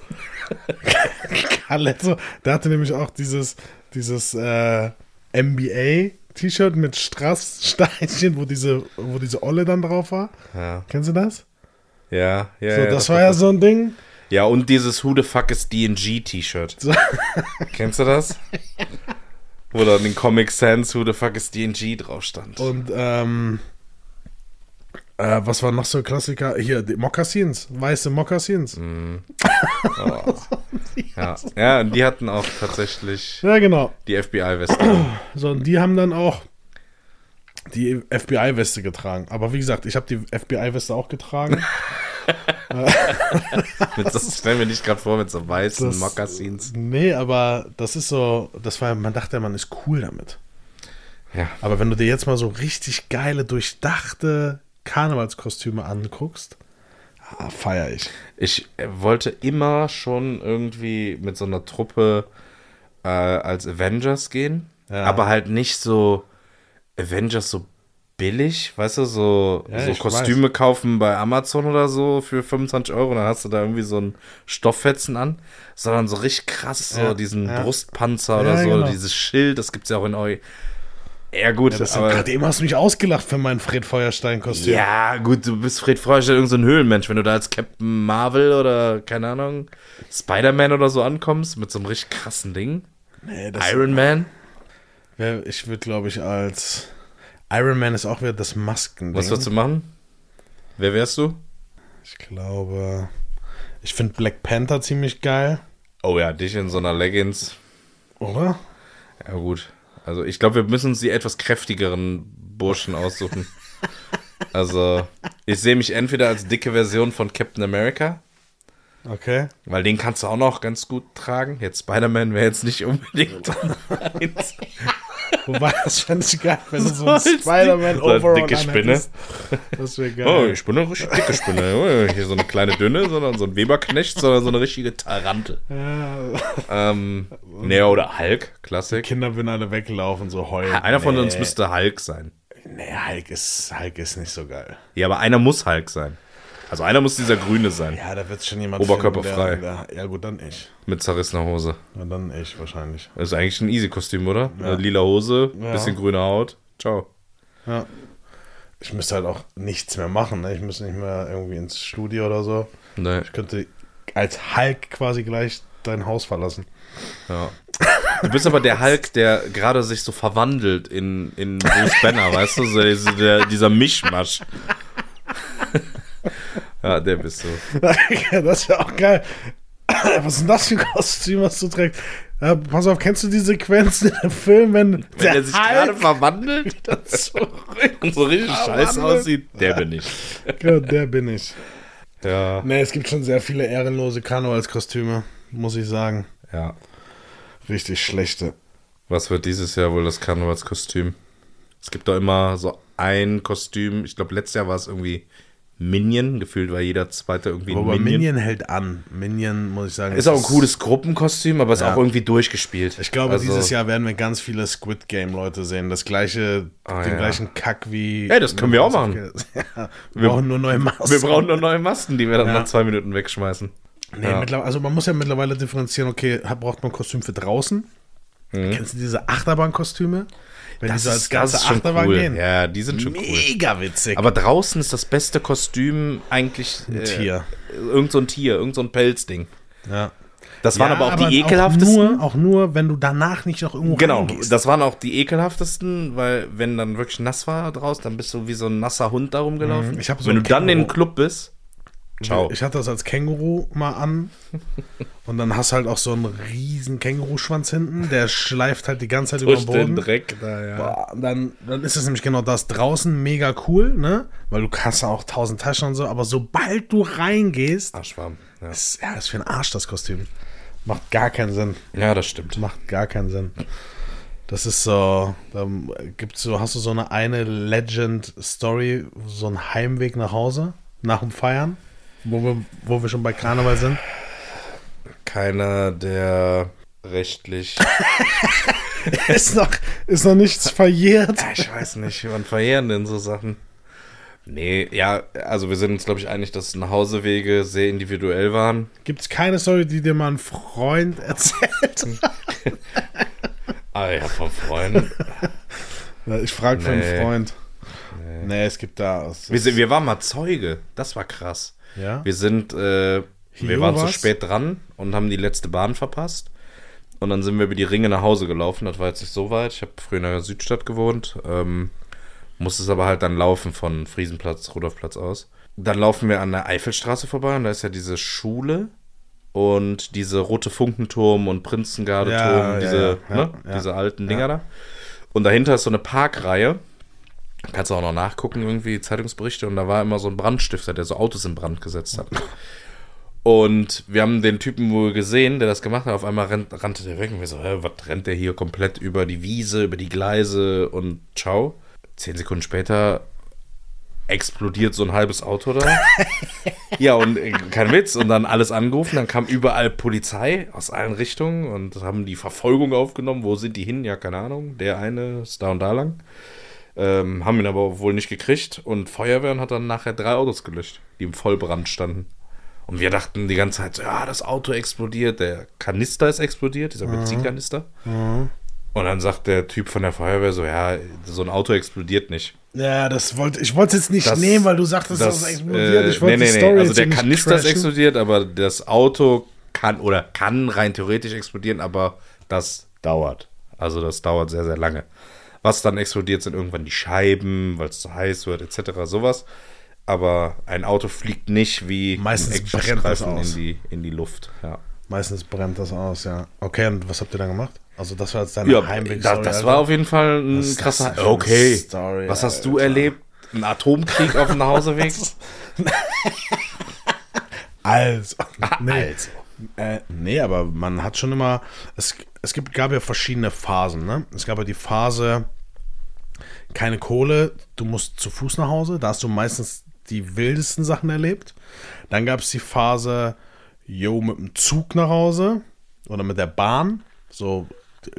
[LAUGHS] Caletto, der hatte nämlich auch dieses, dieses äh, NBA-T-Shirt mit Strasssteinchen, wo diese, wo diese Olle dann drauf war. Ja. Kennst du das? Ja, ja. So, ja, das, das war ja so ein Ding. Ja, und dieses Who the fuck is DNG-T-Shirt. So. Kennst du das? [LAUGHS] Wo dann in Comic Sans Who the fuck is DNG drauf stand. Und ähm, äh, was war noch so ein Klassiker? Hier, die Mokassins, weiße Mokassins. Mm. [LAUGHS] Oh. ja. ja, und die hatten auch tatsächlich ja, genau. die FBI-Weste. [CLEARS THROAT] So, und die haben dann auch die FBI-Weste getragen. Aber wie gesagt, ich habe die FBI-Weste auch getragen. [LAUGHS] das stellen wir nicht gerade vor mit so weißen das, Mokassins. Nee, aber das ist so, das war, man dachte, man ist cool damit. Ja. Aber wenn du dir jetzt mal so richtig geile, durchdachte Karnevalskostüme anguckst, ah, feier ich. Ich wollte immer schon irgendwie mit so einer Truppe äh, als Avengers gehen, ja. aber halt nicht so Avengers so billig, weißt du, so, ja, so Kostüme weiß. kaufen bei Amazon oder so für 25 Euro, dann hast du da irgendwie so einen Stofffetzen an, sondern so richtig krass, so ja, diesen ja. Brustpanzer oder so, genau. dieses Schild, das gibt es ja auch in euch. Ja, gut. Ja, gerade eben hast du mich ausgelacht für mein Fred Feuerstein-Kostüm. Ja, gut, du bist Fred Feuerstein, irgendein so Höhlenmensch. Wenn du da als Captain Marvel oder, keine Ahnung, Spider-Man oder so ankommst mit so einem richtig krassen Ding. Nee, Iron Man. Ich würde, glaube ich, als Iron Man ist auch wieder das Masken. Was würdest du machen? Wer wärst du? Ich glaube, ich finde Black Panther ziemlich geil. Oh ja, dich in so einer Leggings. Oder? Ja, gut. Also ich glaube, wir müssen uns die etwas kräftigeren Burschen aussuchen. [LAUGHS] also, ich sehe mich entweder als dicke Version von Captain America. Okay. Weil den kannst du auch noch ganz gut tragen. Jetzt Spider-Man wäre jetzt nicht unbedingt. [LAUGHS] Wobei, das fände ich geil, wenn du so ein Spider-Man-Overall dicke Spinne. Das wäre geil. Oh, ich bin eine richtig dicke Spinne. Oh, hier so eine kleine dünne, sondern so ein Weberknecht, sondern so eine richtige Tarante. Ja. Ähm, nee, oder Hulk, Klassik. Die Kinder würden alle weglaufen, so heulen. Einer von nee. uns müsste Hulk sein. Nee, Hulk ist, Hulk ist nicht so geil. Ja, aber einer muss Hulk sein. Also einer muss dieser Grüne sein. Ja, da wird schon jemand Oberkörperfrei. Ja gut, dann ich. Mit zerrissener Hose. Ja, dann ich wahrscheinlich. Das ist eigentlich ein Easy-Kostüm, oder? Ja. Lila Hose, ja. bisschen grüne Haut. Ciao. Ja. ich müsste halt auch nichts mehr machen. Ne? Ich müsste nicht mehr irgendwie ins Studio oder so. Nee. Ich könnte als Hulk quasi gleich dein Haus verlassen. Ja. Du bist aber der Hulk, der gerade sich so verwandelt in, in Bruce Banner, weißt du? So, der, dieser Mischmasch. Ja, der bist du. [LAUGHS] das ist ja auch geil. Was ist denn das für ein Kostüm, was du trägst? Ja, pass auf, kennst du die Sequenz in dem Film, wenn, wenn der, der sich gerade verwandelt [LAUGHS] und so richtig scheiße aussieht? Der bin ich. Ja, der bin ich. Ja. Ne, es gibt schon sehr viele ehrenlose Karnevalskostüme, muss ich sagen. Ja. Richtig schlechte. Was wird dieses Jahr wohl das Karnevalskostüm? Es gibt doch immer so ein Kostüm. Ich glaube, letztes Jahr war es irgendwie Minion. Gefühlt war jeder zweite irgendwie aber Minion. Minion hält an. Minion, muss ich sagen. Ist auch ein cooles Gruppenkostüm, aber ist ja. auch irgendwie durchgespielt. Ich glaube, also, dieses Jahr werden wir ganz viele Squid Game-Leute sehen. Das gleiche, oh, den ja. gleichen Kack wie. Ey, das können wir auch machen. [LAUGHS] Ja, wir, [LAUGHS] wir brauchen nur neue Masken. Wir brauchen nur neue Masken, die wir dann nach zwei Minuten wegschmeißen. Nee, also man muss ja mittlerweile differenzieren, okay, braucht man ein Kostüm für draußen? Mhm. Kennst du diese Achterbahnkostüme? Wenn das die so als ganze ist Achterbahn cool. gehen. Ja, die sind schon Mega cool. Mega witzig. Aber draußen ist das beste Kostüm eigentlich ein äh, Tier. Irgend so ein Tier, irgend so ein Pelzding. Ja. Das waren ja, aber auch aber die ekelhaftesten. Auch nur, auch nur, wenn du danach nicht noch irgendwo Genau, reingehst. das waren auch die ekelhaftesten, weil wenn dann wirklich nass war draußen, dann bist du wie so ein nasser Hund da rumgelaufen. Mhm. Wenn du dann in den Club bist, Ciao. Ich hatte das als Känguru mal an. [LAUGHS] Und dann hast du halt auch so einen riesen Känguruschwanz hinten, der schleift halt die ganze Zeit über den Boden. Den Dreck da, ja. Boah, dann, dann ist es nämlich genau das. Draußen mega cool, ne? Weil du hast auch tausend Taschen und so, aber sobald du reingehst. Arschwarm. Ja. Ist, ja, ist für ein Arsch das Kostüm. Macht gar keinen Sinn. Ja, das stimmt. Macht gar keinen Sinn. Das ist so, da gibt's so, hast du so eine eine Legend-Story, so einen Heimweg nach Hause, nach dem Feiern? Wo wir, wo wir schon bei Karneval sind? Keiner, der rechtlich. [LAUGHS] ist, noch, ist noch nichts verjährt. Ja, ich weiß nicht, wann verjähren denn so Sachen? Nee, ja, also wir sind uns, glaube ich, einig, dass Nachhausewege sehr individuell waren. Gibt es keine Story, die dir mal ein Freund erzählt [LAUGHS] ah ja, vom Freund. ich frage nee. für einen Freund. Nee. nee, es gibt da. Es, wir, wir waren mal Zeuge. Das war krass. Ja? Wir sind, äh, wir waren zu spät dran und haben die letzte Bahn verpasst. Und dann sind wir über die Ringe nach Hause gelaufen. Das war jetzt nicht so weit. Ich habe früher in der Südstadt gewohnt. Ähm, musste es aber halt dann laufen von Friesenplatz, Rudolfplatz aus. Dann laufen wir an der Eifelstraße vorbei und da ist ja diese Schule und diese rote Funkenturm und Prinzengardeturm, ja, diese, ja, ja, ne? diese alten Dinger da. Und dahinter ist so eine Parkreihe Kannst du auch noch nachgucken, irgendwie Zeitungsberichte. Und da war immer so ein Brandstifter, der so Autos in Brand gesetzt hat. Und wir haben den Typen wohl gesehen, der das gemacht hat. Auf einmal rennt, rannte der weg und wir so, hä, was rennt der hier komplett über die Wiese, über die Gleise und ciao. Zehn Sekunden später explodiert so ein halbes Auto da. ja, und äh, kein Witz. Und dann alles angerufen. Dann kam überall Polizei aus allen Richtungen und haben die Verfolgung aufgenommen. Wo sind die hin? Ja, keine Ahnung. Der eine ist da und da lang. Ähm, haben ihn aber wohl nicht gekriegt und Feuerwehren hat dann nachher drei Autos gelöscht, die im Vollbrand standen. Und wir dachten die ganze Zeit, ja, das Auto explodiert, der Kanister ist explodiert, dieser mhm. Benzinkanister. Mhm. Und dann sagt der Typ von der Feuerwehr so, ja, so ein Auto explodiert nicht. Ja, das wollte ich wollte es jetzt nicht das, nehmen, weil du sagtest, das, das explodiert. Ich wollte nee, nee, nee. Also der Kanister ist explodiert, aber das Auto kann oder kann rein theoretisch explodieren, aber das dauert. Also das dauert sehr, sehr lange. Was dann explodiert, sind irgendwann die Scheiben, weil es zu heiß wird, etc. sowas. Aber ein Auto fliegt nicht wie Meistens brennt das aus. In, die, in die Luft. Ja. Meistens brennt das aus, ja. Okay, und was habt ihr dann gemacht? Also das war jetzt deine ja, Heimweg. Da, das war auf jeden Fall ein krasser. Okay. Story, was hast Alter. du erlebt? Ein Atomkrieg auf dem Nachhauseweg? [LAUGHS] [LAUGHS] also. Nee. Also. Äh, nee, aber man hat schon immer. Es, es gibt, gab ja verschiedene Phasen. Ne? Es gab ja die Phase, keine Kohle, du musst zu Fuß nach Hause. Da hast du meistens die wildesten Sachen erlebt. Dann gab es die Phase, yo, mit dem Zug nach Hause oder mit der Bahn. So,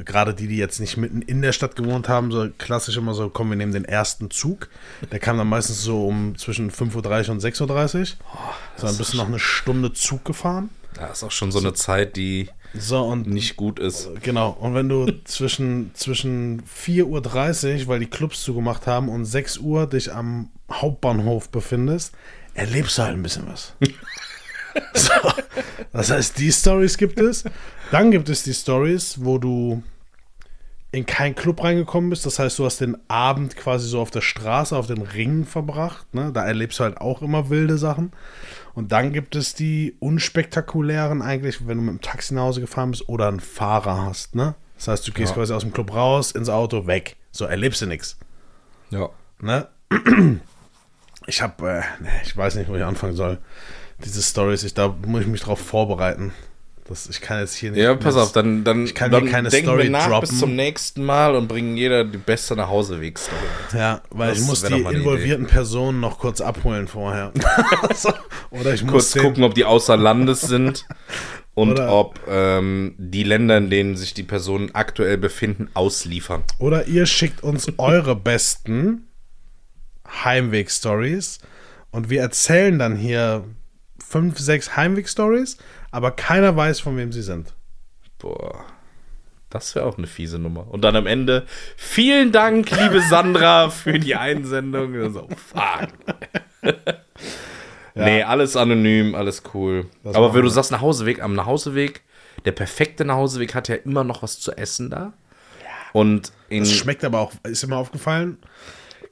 gerade die, die jetzt nicht mitten in der Stadt gewohnt haben, so klassisch immer so, kommen wir nehmen den ersten Zug. Der kam dann meistens so um zwischen 5.30 Uhr und 6.30 Uhr. Oh, so ein bisschen noch eine Stunde Zug gefahren. Da ist auch schon so eine Zeit, die so, und, nicht gut ist. Genau. Und wenn du [LAUGHS] zwischen, zwischen 4.30 Uhr, weil die Clubs zugemacht haben, und 6 Uhr dich am Hauptbahnhof befindest, erlebst du halt ein bisschen was. [LAUGHS] so, das heißt, die Stories gibt es. Dann gibt es die Stories, wo du in keinen Club reingekommen bist. Das heißt, du hast den Abend quasi so auf der Straße, auf den Ringen verbracht. Ne? Da erlebst du halt auch immer wilde Sachen. Und dann gibt es die unspektakulären, eigentlich, wenn du mit dem Taxi nach Hause gefahren bist oder einen Fahrer hast. Ne? Das heißt, du gehst ja. quasi aus dem Club raus, ins Auto, weg. So erlebst du nichts. Ja. Ne? [CLEARS THROAT] Ich habe, äh, ich weiß nicht, wo ich anfangen soll. Diese Stories, ich, da muss ich mich drauf vorbereiten. Das, ich kann jetzt hier nicht. Ja, pass auf, dann, dann, ich kann dann hier keine Story nach droppen. bis zum nächsten Mal und bringen jeder die beste Nachhauseweg-Story. Ja, weil das ich muss die involvierten Idee. Personen noch kurz abholen vorher. [LAUGHS] [LAUGHS] Oder ich muss kurz gucken, ob die außer Landes sind [LAUGHS] und oder ob ähm, die Länder, in denen sich die Personen aktuell befinden, ausliefern. Oder ihr schickt uns eure besten Heimweg-Stories und wir erzählen dann hier fünf, sechs Heimweg-Stories aber keiner weiß, von wem sie sind. Boah. Das wäre auch eine fiese Nummer. Und dann am Ende, vielen Dank, liebe Sandra, für die Einsendung. So, fuck. ja. Nee, alles anonym, alles cool. Das Aber wenn du sagst, Nachhauseweg, am Nachhauseweg, der perfekte Nachhauseweg hat ja immer noch was zu essen da. Ja. Und in, das schmeckt aber auch, ist immer aufgefallen.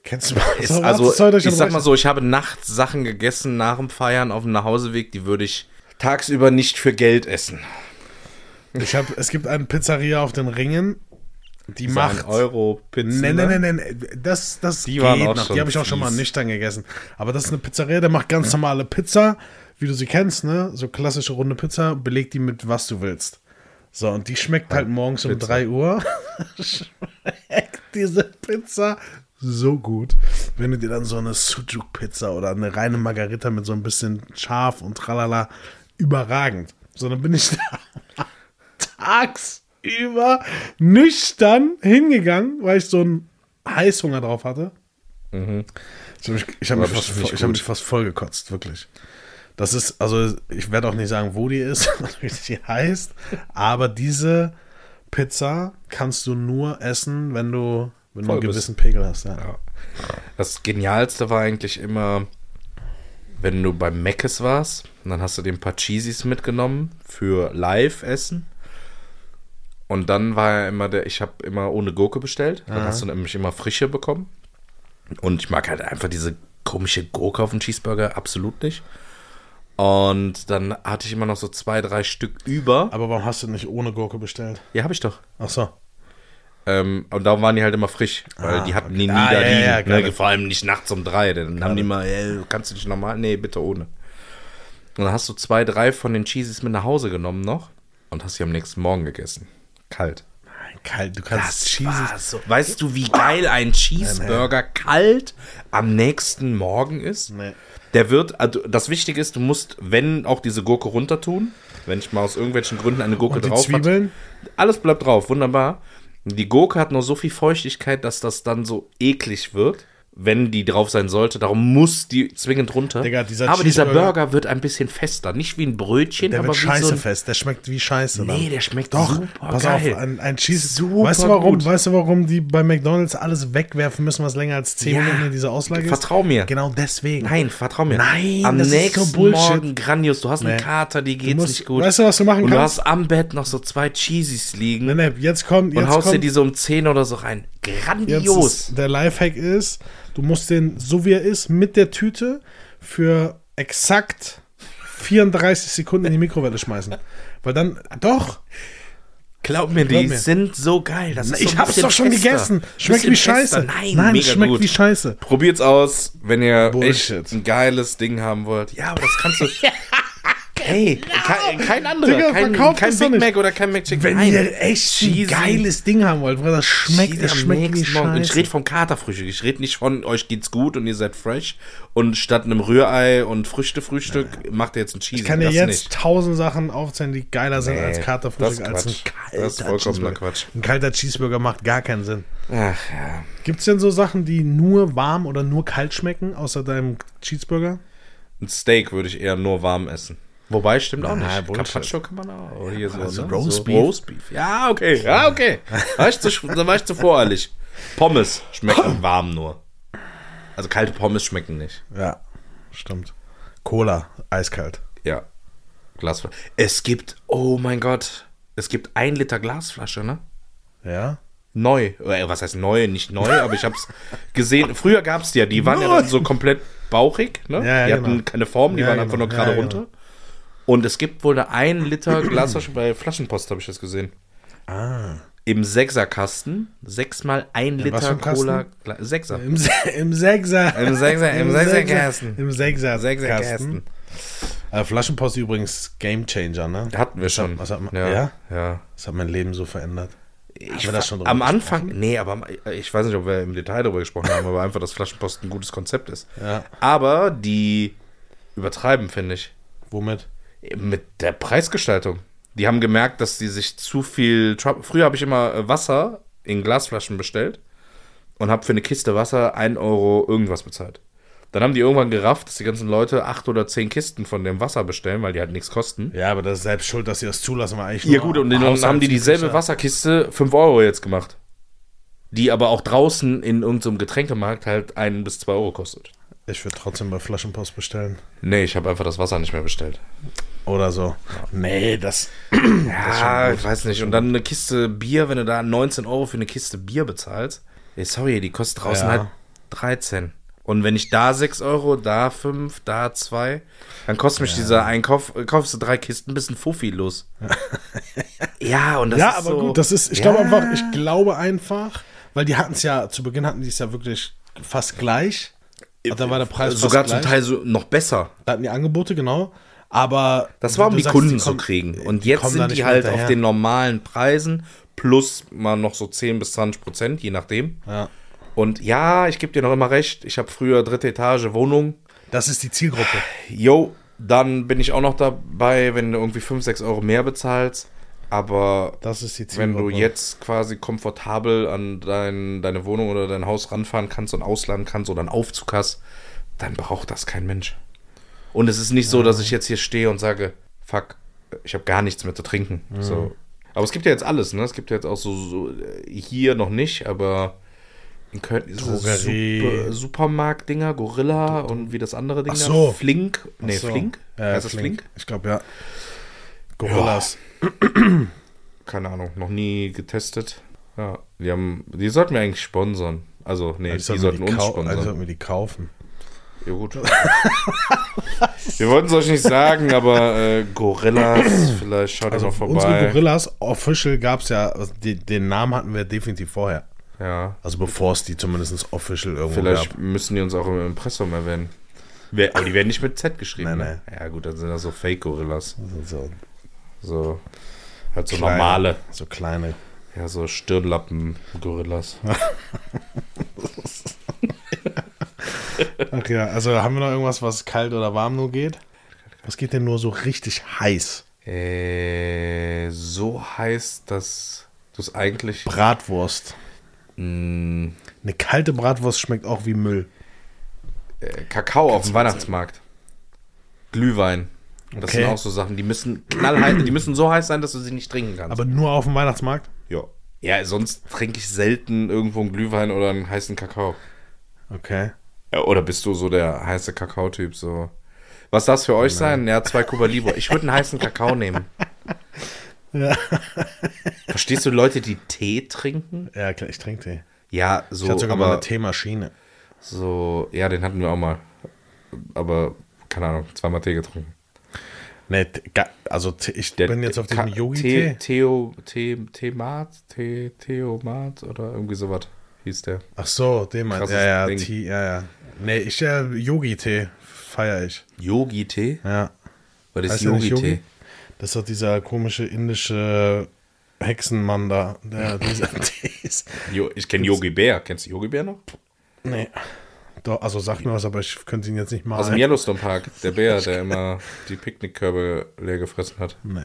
Kennst du mal? Ist, also, ich sag mal so, ich habe nachts Sachen gegessen nach dem Feiern auf dem Nachhauseweg, die würde ich tagsüber nicht für Geld essen. Ich habe, es gibt eine Pizzeria auf den Ringen, die so macht Euro Pizza. Nein, nein, nein, nein, das, das die auch noch. Die habe ich auch schon mal nüchtern gegessen. Aber das ist eine Pizzeria, der macht ganz normale Pizza, wie du sie kennst, ne? So klassische runde Pizza, belegt die mit was du willst. So, und die schmeckt halt morgens Pizza. um 3 Uhr. [LAUGHS] schmeckt diese Pizza so gut. Wenn du dir dann so eine Sujuk-Pizza oder eine reine Margarita mit so ein bisschen Schaf und tralala überragend. So, dann bin ich da [LAUGHS] tagsüber nüchtern hingegangen, weil ich so einen Heißhunger drauf hatte. Mhm. Ich habe mich, ich hab mich, fast, hab mich fast vollgekotzt, wirklich. Das ist, also ich werde auch nicht sagen, wo die ist, [LAUGHS] wie die heißt, aber diese Pizza kannst du nur essen, wenn du, wenn du einen gewissen Pegel hast. Ja. Ja. Das Genialste war eigentlich immer, wenn du beim Meckes warst, dann hast du dir ein paar Cheesies mitgenommen für Live-Essen. Und dann war ja immer der, ich habe immer ohne Gurke bestellt. Dann Aha. hast du nämlich immer frische bekommen. Und ich mag halt einfach diese komische Gurke auf dem Cheeseburger absolut nicht. Und dann hatte ich immer noch so zwei, drei Stück über. Aber warum hast du nicht ohne Gurke bestellt? Ja, habe ich doch. Ach so. Ähm, und darum waren die halt immer frisch, weil ah, die hatten okay. nie, ah, da liegen. Ja, ja, ne? Vor allem nicht nachts um drei. Dann haben die mal, ey, kannst du dich normal? Nee, bitte ohne. Und dann hast du zwei, drei von den Cheesies mit nach Hause genommen noch und hast sie am nächsten Morgen gegessen. Kalt. Nein, kalt. Du kannst das Cheeses. So. Weißt du, wie geil ein Cheeseburger nee, nee. kalt am nächsten Morgen ist? Nee. Der wird, also das Wichtige ist, du musst, wenn auch diese Gurke runter tun, wenn ich mal aus irgendwelchen Gründen eine Gurke und die drauf Zwiebeln? Hat, alles bleibt drauf, wunderbar. Die Gurke hat noch so viel Feuchtigkeit, dass das dann so eklig wird wenn die drauf sein sollte. Darum muss die zwingend runter. Digga, dieser aber dieser Burger wird ein bisschen fester. Nicht wie ein Brötchen, der aber wird wie scheiße so ein fest. Der schmeckt wie Scheiße. Nee, der schmeckt Doch, super pass geil. auf, ein, ein Cheese. Super weißt du warum? Gut. Weißt du, warum die bei McDonalds alles wegwerfen müssen, was länger als 10 ja, Minuten in dieser Auslage ist? Vertrau mir. Genau deswegen. Nein, vertrau mir. Nein, am nächsten so Morgen grandios. Du hast nee. einen Kater, die geht's musst, nicht gut. Weißt du, was du machen und kannst? Du hast am Bett noch so zwei Cheesies liegen. Nee, nee, jetzt kommt. Jetzt und haust kommt, dir die so um 10 oder so rein. Grandios. Ist, der Lifehack ist, Du musst den, so wie er ist, mit der Tüte für exakt 34 Sekunden in die Mikrowelle schmeißen. Weil dann, doch. Glaub mir, Glaub die mir. sind so geil. Das ich so hab's doch schon fester. gegessen. Schmeckt wie Scheiße. Nein, Nein schmeckt gut. wie Scheiße. Probiert's aus, wenn ihr Bullshit. echt ein geiles Ding haben wollt. Ja, aber das kannst du. [LAUGHS] [LAUGHS] Hey, kein, kein anderer. Digga, kein kein Big Mac oder kein McChicken. Wenn Nein. ihr echt ein geiles Ding haben wollt, das schmeckt, das schmeckt wie Scheiße. Ich rede vom Katerfrühstück. Ich rede nicht von euch geht's gut und ihr seid fresh. Und statt einem Rührei und Früchtefrühstück ja. macht ihr jetzt ein Cheese. Ich kann dir jetzt nicht. tausend Sachen aufzählen, die geiler sind nee, als Katerfrühstück. Als ein kalter das ist vollkommener Quatsch. Ein kalter Cheeseburger macht gar keinen Sinn. Ach ja. Gibt's denn so Sachen, die nur warm oder nur kalt schmecken, außer deinem Cheeseburger? Ein Steak würde ich eher nur warm essen. Wobei, stimmt auch nicht. Carpaccio kann man auch. Oder hier so, also ne? Roastbeef. So Roastbeef. Ja, okay. Ja, okay. War ich zu, da war ich zu voreilig. Pommes schmecken [COUGHS] warm nur. Also kalte Pommes schmecken nicht. Ja, stimmt. Cola, eiskalt. Ja. Glasflasche. Es gibt, oh mein Gott, es gibt ein Liter Glasflasche, ne? Ja. Neu. Äh, Was heißt neu? Nicht neu, [LAUGHS] aber ich hab's gesehen. Früher gab's die ja, die waren ja dann so komplett bauchig, ne? Ja, ja, die hatten genau. keine Form, die Ja, waren genau. einfach nur gerade Ja, runter. Und es gibt wohl eine 1 Liter Glasflasche bei Flaschenpost, habe ich das gesehen. Ah. Im Sechserkasten, sechsmal ein was Liter ein? Cola. Sechser. Im, Se im Sechser. Im Sechser, im Sechserkasten. Im Sechser. Sechserkasten. Äh, Flaschenpost übrigens Game Changer, ne? Hatten wir schon. was hat man- ja. ja? ja. Das hat mein Leben so verändert. Ich wir das schon am Anfang, nee, aber ich weiß nicht, ob wir im Detail darüber gesprochen haben, aber einfach, dass Flaschenpost ein gutes Konzept ist. Ja. Aber die übertreiben, finde ich. Womit? Mit der Preisgestaltung. Die haben gemerkt, dass die sich zu viel. Früher habe ich immer äh, Wasser in Glasflaschen bestellt und habe für eine Kiste Wasser 1 Euro irgendwas bezahlt. Dann haben die irgendwann gerafft, dass die ganzen Leute acht oder zehn Kisten von dem Wasser bestellen, weil die halt nichts kosten. Ja, aber das ist selbst schuld, dass sie das zulassen, weil eigentlich Ja gut, und dann haben die dieselbe Wasserkiste 5 Euro jetzt gemacht. Die aber auch draußen in irgendeinem Getränkemarkt halt 1 bis 2 Euro kostet. Ich würde trotzdem bei Flaschenpost bestellen. Nee, ich habe einfach das Wasser nicht mehr bestellt. Oder so. Nee, das. [CLEARS THROAT] Ja, ich weiß nicht. Und dann eine Kiste Bier, wenn du da 19 Euro für eine Kiste Bier bezahlst. Ey, sorry, die kostet draußen Ja. halt 13. Und wenn ich da 6 Euro, da 5, da 2, dann kostet mich dieser Einkauf, äh, kaufst du drei Kisten, bist ein Fuffi los. [LAUGHS] ja, und das ja, ist aber so, gut, das ist, ich Ja. glaube einfach, ich glaube einfach, weil die hatten es ja, zu Beginn hatten die es ja wirklich fast gleich. Und dann war der Preis sogar fast zum. Teil so noch besser. Da hatten die Angebote, genau. Aber. Das war, um die sagst, Kunden die zu kommen- kriegen. Und jetzt kommen sind die halt auf hinterher. den normalen Preisen plus mal noch so 10 bis 20 Prozent, je nachdem. Ja. Und ja, ich gebe dir noch immer recht. Ich habe früher dritte Etage Wohnung. Das ist die Zielgruppe. Jo, dann bin ich auch noch dabei, wenn du irgendwie 5, 6 Euro mehr bezahlst. Aber wenn du jetzt quasi komfortabel an dein, deine Wohnung oder dein Haus ranfahren kannst und ausladen kannst oder einen Aufzug hast, dann braucht das kein Mensch. Und es ist nicht so, dass ich jetzt hier stehe und sage, fuck, ich habe gar nichts mehr zu trinken. So. Aber es gibt ja jetzt alles, ne? Es gibt ja jetzt auch so, so äh, hier noch nicht, aber in Köln Drogerie. Super, Supermarkt-Dinger, Gorilla und wie das andere Ding Ach da? so. Flink? Nee, So. Flink? Ja, heißt das Flink? Ich glaube, ja. Gorillas. [CLEARS THROAT] Keine Ahnung, noch nie getestet. Ja, die haben, die sollten wir eigentlich sponsern. Also, nee, Ja, die sollten die uns kau- sponsern. Also sollten wir die kaufen. Ja, gut. [LAUGHS] wir wollten es euch nicht sagen, aber äh, Gorillas, [CLEARS THROAT] vielleicht schaut Also ihr mal unsere vorbei. Gorillas Official gab es ja, also die, den Namen hatten wir definitiv vorher. Ja, Also bevor es die zumindest official irgendwo vielleicht gab. müssen die uns auch im Impressum erwähnen. Aber die werden nicht mit Z geschrieben. Nee, ne? Ja, gut, dann sind das so Fake-Gorillas. So, So, halt so kleine- normale. So kleine. Ja, so Stirnlappen-Gorillas. [LAUGHS] Ach ja, also haben wir noch irgendwas, was kalt oder warm nur geht? Was geht denn nur so richtig heiß? Äh, so heiß, dass du es eigentlich. Bratwurst. Mh, Eine kalte Bratwurst schmeckt auch wie Müll. äh, Kakao auf dem Weihnachtsmarkt. Glühwein. Das Okay. sind auch so Sachen, die müssen knallheiß, die müssen so heiß sein, dass du sie nicht trinken kannst. Aber nur auf dem Weihnachtsmarkt? ja. Ja, sonst trinke ich selten irgendwo einen Glühwein oder einen heißen Kakao. Okay. Ja, oder bist du so der heiße Kakao-Typ? So. Was darf es für euch sein? Ja, zwei Cuba Libre. Ich würde einen [LAUGHS] heißen Kakao nehmen. Verstehst du Leute, die Tee trinken? Ja, klar, ich trinke Tee. Ja, so. Ich hatte sogar mal aber eine Teemaschine. so, ja, den hatten wir auch mal. Aber, keine Ahnung, zweimal Tee getrunken. Nee, ga- also ich Der bin jetzt auf diesem Yogi-Tee. Theo, Tee, Teemat, Tee, Theomat oder irgendwie sowas hieß der. Ach so, den meinst Krasses Ja, ja. Tee, ja, ja. Nee, ich ja Yogi-Tee feiere ich. Yogi-Tee? Ja. Was ist nicht Yogi-Tee? Yogi? Das ist doch dieser komische indische Hexenmann da, der [LAUGHS] dieser Tee ist. Jo, ich kenne Yogi Bär. Kennst du Yogi Bär noch? Nee. Doch, also sag mir was, aber ich könnte ihn jetzt nicht Aus dem. Yellowstone Park. Der Bär, der immer die Picknickkörbe leer gefressen hat. Nee.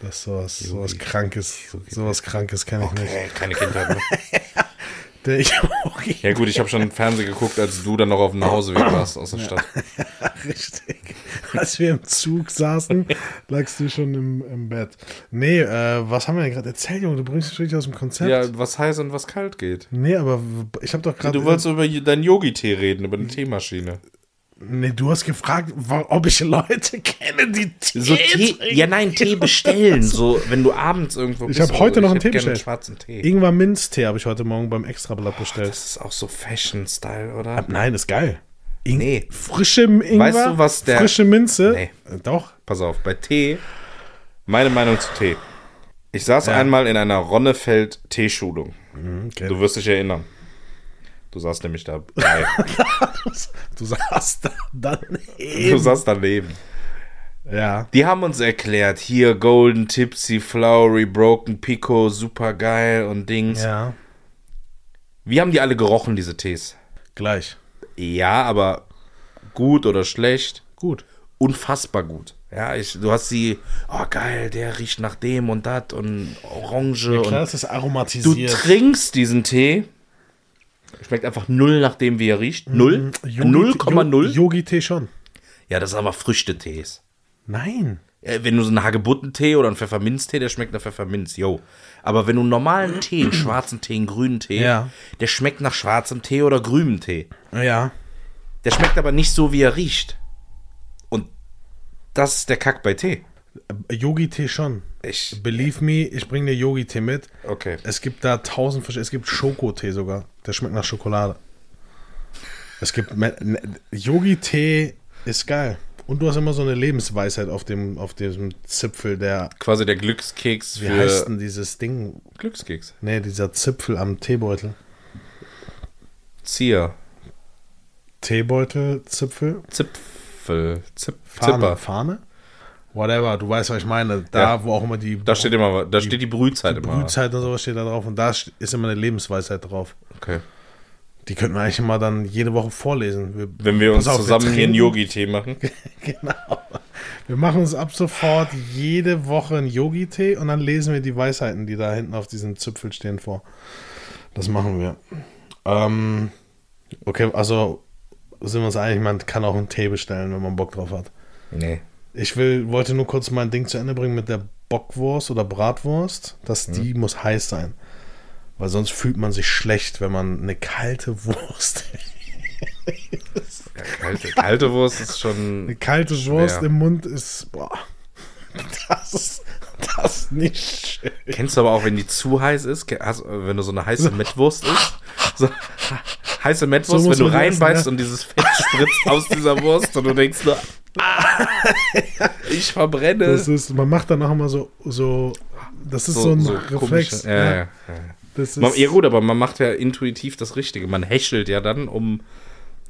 Das ist sowas, sowas Yogi. Krankes. Sowas Krankes kenne ich nicht. Okay, keine Kindheit. Ne? [LAUGHS] Der Yogi. [LAUGHS] Ja gut, ich habe schon Fernsehen geguckt, als du dann noch auf dem Nachhauseweg warst aus der Stadt. Ja, [LAUGHS] richtig. Als wir im Zug saßen, lagst du schon im, im Bett. Nee, äh, was haben wir denn gerade erzählt, Junge? Du bringst mich richtig aus dem Konzept. Ja, was heiß und was kalt geht. Nee, aber ich habe doch gerade... Du wolltest über deinen Yogi-Tee reden, über eine Teemaschine. Nee, du hast gefragt, ob ich Leute kenne, die Tee, so Tee Ja, nein, Tee bestellen. So, wenn du abends irgendwo bist. Ich habe heute noch einen Tee bestellt. schwarzen Tee. Ingwer Minztee habe ich heute Morgen beim Extrablatt bestellt. Oh, das ist auch so Fashion-Style, oder? Ah, nein, ist geil. In nee. Frische Ingwer, weißt du, was der, frische Minze. Nee. Äh, doch. Pass auf, bei Tee, meine Meinung zu Tee. Ich saß ja. einmal in einer Ronnefeld-Teeschulung. Mhm, okay. Du wirst dich erinnern. Du saßt nämlich da. [LAUGHS] du saßt da daneben. Du saßt daneben. Ja. Die haben uns erklärt, hier Golden, Tipsy, Flowery, Broken, Pico, super geil und Dings. Ja. Wie haben die alle gerochen, diese Tees? Gleich. Ja, aber gut oder schlecht? Gut. Unfassbar gut. Ja, ich, du hast sie, oh geil, der riecht nach dem und das und Orange. Ja, klar, und es ist aromatisiert. Du trinkst diesen Tee Schmeckt einfach null nach dem, wie er riecht. Null. 0,0. Mhm. Yogi-Tee schon. Ja, das ist aber Früchtetees. Nein. Wenn du so einen Hagebuttentee oder einen Pfefferminztee, der schmeckt nach Pfefferminz, yo. Aber wenn du einen normalen Tee, einen schwarzen Tee, einen grünen Tee, ja. der schmeckt nach schwarzem Tee oder grünem Tee. Ja. Der schmeckt aber nicht so, wie er riecht. Und das ist der Kack bei Tee. Yogi-Tee schon. Ich, Believe me, ich bringe dir Yogi-Tee mit. Okay. Es gibt da tausend verschiedene. Es gibt Schokotee sogar. Der schmeckt nach Schokolade. Es gibt. Ne, Yogi-Tee ist geil. Und du hast immer so eine Lebensweisheit auf dem, auf diesem Zipfel der. Quasi der Glückskeks Wie heißt denn dieses Ding? Glückskeks. Nee, dieser Zipfel am Teebeutel. Zier. Teebeutel, Zipfel. Zipfel. Zip, Fahne. Zipper. Fahne? Whatever, du weißt, was ich meine. Da, ja. wo auch immer die. Da steht immer, da die, steht die Brühzeit die immer. Brühzeit und sowas steht da drauf und da ist immer eine Lebensweisheit drauf. Okay. Die könnten wir eigentlich immer dann jede Woche vorlesen. Wir, Wenn wir uns auf, zusammen wir hier einen Yogi-Tee machen. [LAUGHS] genau. Wir machen uns ab sofort jede Woche einen Yogi-Tee und dann lesen wir die Weisheiten, die da hinten auf diesem Zipfel stehen, vor. Das machen wir. Ähm, okay, also sind wir uns einig, man kann auch einen Tee bestellen, wenn man Bock drauf hat. Nee. Ich will, wollte nur kurz mein Ding zu Ende bringen mit der Bockwurst oder Bratwurst. dass mhm. die muss heiß sein. Weil sonst fühlt man sich schlecht, wenn man eine kalte [LAUGHS] Wurst. ja, kalte, kalte Wurst ist schon. Eine kalte schwer. Wurst im Mund ist. Boah. Das ist, das ist nicht schön. Kennst du aber auch, wenn die zu heiß ist? Also, wenn du so eine heiße Mettwurst isst? So, heiße Mettwurst, so wenn du reinbeißt essen, ja? und dieses Fett spritzt aus dieser Wurst und du denkst nur, ah, [LAUGHS] ich verbrenne. Das ist, man macht dann auch immer so, so das ist so, so ein so Reflex. Ja, ja. Ja, das ist ja gut, aber man macht ja intuitiv das Richtige. Man häschelt ja dann, um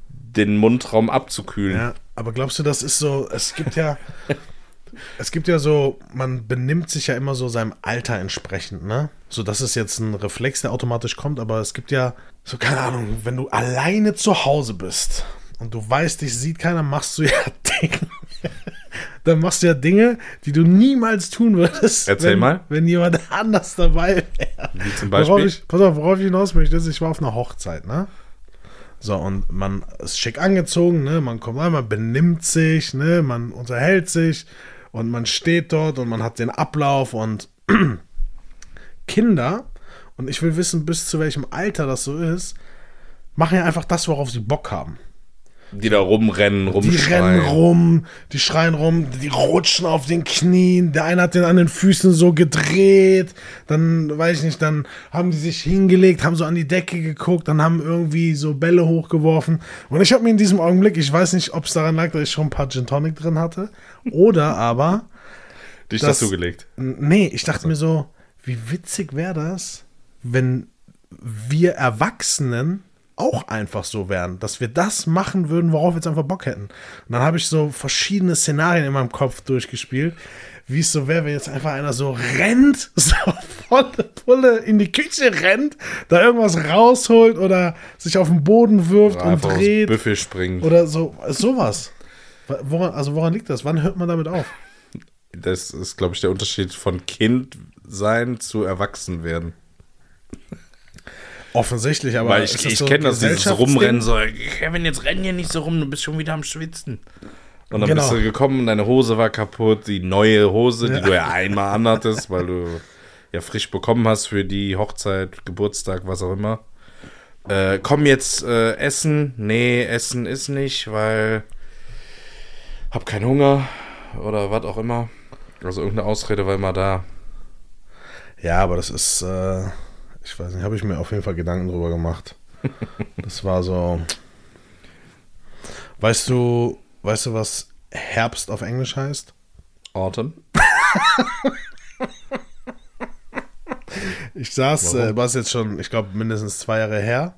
den Mundraum abzukühlen. Ja, aber glaubst du, das ist so, es gibt ja, [LAUGHS] es gibt ja so, man benimmt sich ja immer so seinem Alter entsprechend, ne? So, das ist jetzt ein Reflex, der automatisch kommt, aber es gibt ja, so keine Ahnung, wenn du alleine zu Hause bist und du weißt, dich sieht keiner, machst du [LAUGHS] ja Dinge. Dann machst du ja Dinge, die du niemals tun würdest. Erzähl wenn, mal. Wenn jemand anders dabei wäre. Wie zum Beispiel? Worauf ich, pass auf, worauf ich hinaus möchte, ist, ich war auf einer Hochzeit, ne? So, und man ist schick angezogen, ne? Man kommt rein, man benimmt sich, ne? Man unterhält sich und man steht dort und man hat den Ablauf und [CLEARS THROAT] Kinder, und ich will wissen, bis zu welchem Alter das so ist, machen ja einfach das, worauf sie Bock haben. Die da rumrennen, rumschreien. Die rennen rum, die schreien rum, die rutschen auf den Knien. Der eine hat den an den Füßen so gedreht. Dann, weiß ich nicht, dann haben die sich hingelegt, haben so an die Decke geguckt, dann haben irgendwie so Bälle hochgeworfen. Und ich habe mir in diesem Augenblick, ich weiß nicht, ob es daran lag, dass ich schon ein paar Gin Tonic drin hatte, oder aber. Dich dazu gelegt. Nee, ich dachte also. mir so, wie witzig wäre das, wenn wir Erwachsenen auch einfach so wären, dass wir das machen würden, worauf wir jetzt einfach Bock hätten. Und dann habe ich so verschiedene Szenarien in meinem Kopf durchgespielt, wie es so wäre, wenn jetzt einfach einer so rennt, [LAUGHS] so volle Pulle in die Küche rennt, da irgendwas rausholt oder sich auf den Boden wirft oder und dreht. Büffel springt. Oder so, sowas. Woran, also woran liegt das? Wann hört man damit auf? Das ist, glaube ich, der Unterschied von Kind sein zu Erwachsen werden. Offensichtlich, aber Weil ich, ich so kenne das, dieses? Rumrennen, so, Kevin, jetzt renn hier nicht so rum, du bist schon wieder am Schwitzen. Und dann Genau. bist du gekommen, deine Hose war kaputt, die neue Hose, Ja. die du ja [LAUGHS] einmal anhattest, weil du ja frisch bekommen hast für die Hochzeit, Geburtstag, was auch immer. Äh, komm jetzt äh, essen. Nee, essen ist nicht, weil hab keinen Hunger oder was auch immer. Also irgendeine Ausrede war immer da. Ja, aber das ist, äh, ich weiß nicht, habe ich mir auf jeden Fall Gedanken drüber gemacht. [LAUGHS] Das war so. Weißt du, weißt du, was Herbst auf Englisch heißt? Autumn. [LAUGHS] Ich saß, Warum? äh, war es jetzt schon, ich glaube, mindestens zwei Jahre her.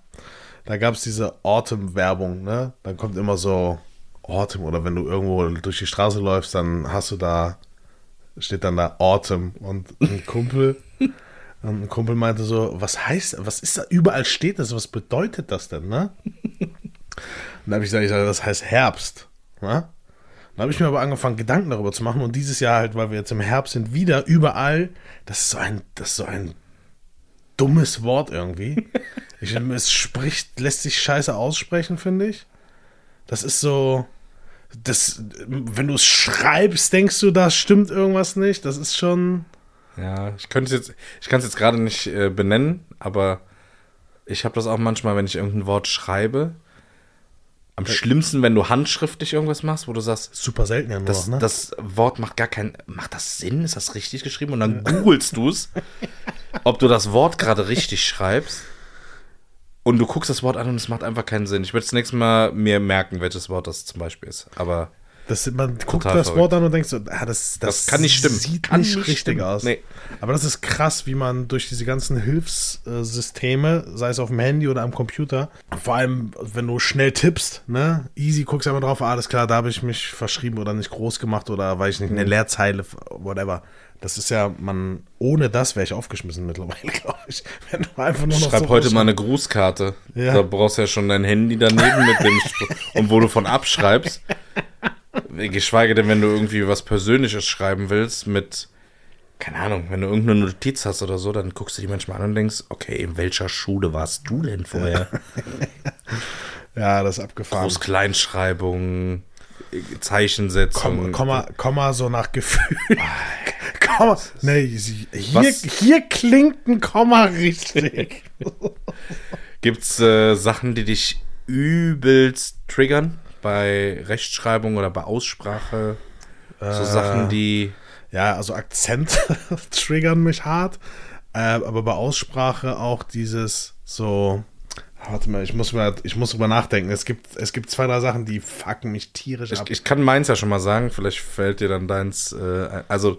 Da gab es diese Autumn-Werbung, ne? Dann kommt immer so Autumn oder wenn du irgendwo durch die Straße läufst, dann hast du da, steht dann da Autumn und ein Kumpel, [LAUGHS] und ein Kumpel meinte so, was heißt, was ist da, überall steht das, was bedeutet das denn, ne? [LAUGHS] Und da habe ich gesagt, ich sage, das heißt Herbst, ne? Dann habe ich mir aber angefangen, Gedanken darüber zu machen und dieses Jahr halt, weil wir jetzt im Herbst sind, wieder überall, das ist so ein, das ist so ein dummes Wort irgendwie. [LAUGHS] Ich, es spricht, lässt sich scheiße aussprechen, finde ich. Das ist so, das, wenn du es schreibst, denkst du, da stimmt irgendwas nicht. Das ist schon, Ja, ich könnte jetzt, ich kann es jetzt gerade nicht äh, benennen, aber ich habe das auch manchmal, wenn ich irgendein Wort schreibe. Am schlimmsten, wenn du handschriftlich irgendwas machst, wo du sagst, super selten ja nur, das, ne? das Wort macht gar keinen, macht das Sinn? Ist das richtig geschrieben? Und dann [LAUGHS] googelst du es, ob du das Wort gerade richtig schreibst. Und du guckst das Wort an und es macht einfach keinen Sinn. Ich würde das nächste Mal mir merken, welches Wort das zum Beispiel ist. Aber Das, man guckt Total das verrückt. Wort an und denkt so, ah, das, das, Das kann nicht stimmen. Sieht Kann nicht richtig stimmen. aus. Nee. Aber das ist krass, wie man durch diese ganzen Hilfssysteme, sei es auf dem Handy oder am Computer, vor allem, wenn du schnell tippst, ne, easy, guckst einfach drauf, ah, alles klar, da habe ich mich verschrieben oder nicht groß gemacht oder weiß ich nicht, Mhm. eine Leerzeile, whatever. Das ist ja, man, ohne das wäre ich aufgeschmissen mittlerweile, [LAUGHS] glaube ich. Wenn du einfach nur noch schreib so heute mal eine Grußkarte. Ja. Da brauchst du ja schon dein Handy daneben mit dem [LAUGHS] und wo du von abschreibst. Geschweige denn, wenn du irgendwie was Persönliches schreiben willst mit, keine Ahnung, wenn du irgendeine Notiz hast oder so, dann guckst du die manchmal an und denkst, okay, in welcher Schule warst du denn vorher? [LAUGHS] Ja, das ist abgefahren. Groß-Kleinschreibung, Zeichensetzung. Komma, Komma, Komma so nach Gefühl. [LAUGHS] Komma, nee, hier, hier klingt ein Komma richtig. [LAUGHS] Gibt's äh, Sachen, die dich übelst triggern? Bei Rechtschreibung oder bei Aussprache? So Sachen, die. Ja, also Akzent [LAUGHS] triggern mich hart. Äh, aber bei Aussprache auch dieses so. Warte mal, ich muss mal, ich muss drüber nachdenken. Es gibt, es gibt zwei, drei Sachen, die fucken mich tierisch ab. Ich, ich kann meins ja schon mal sagen, vielleicht fällt dir dann deins. Äh, also,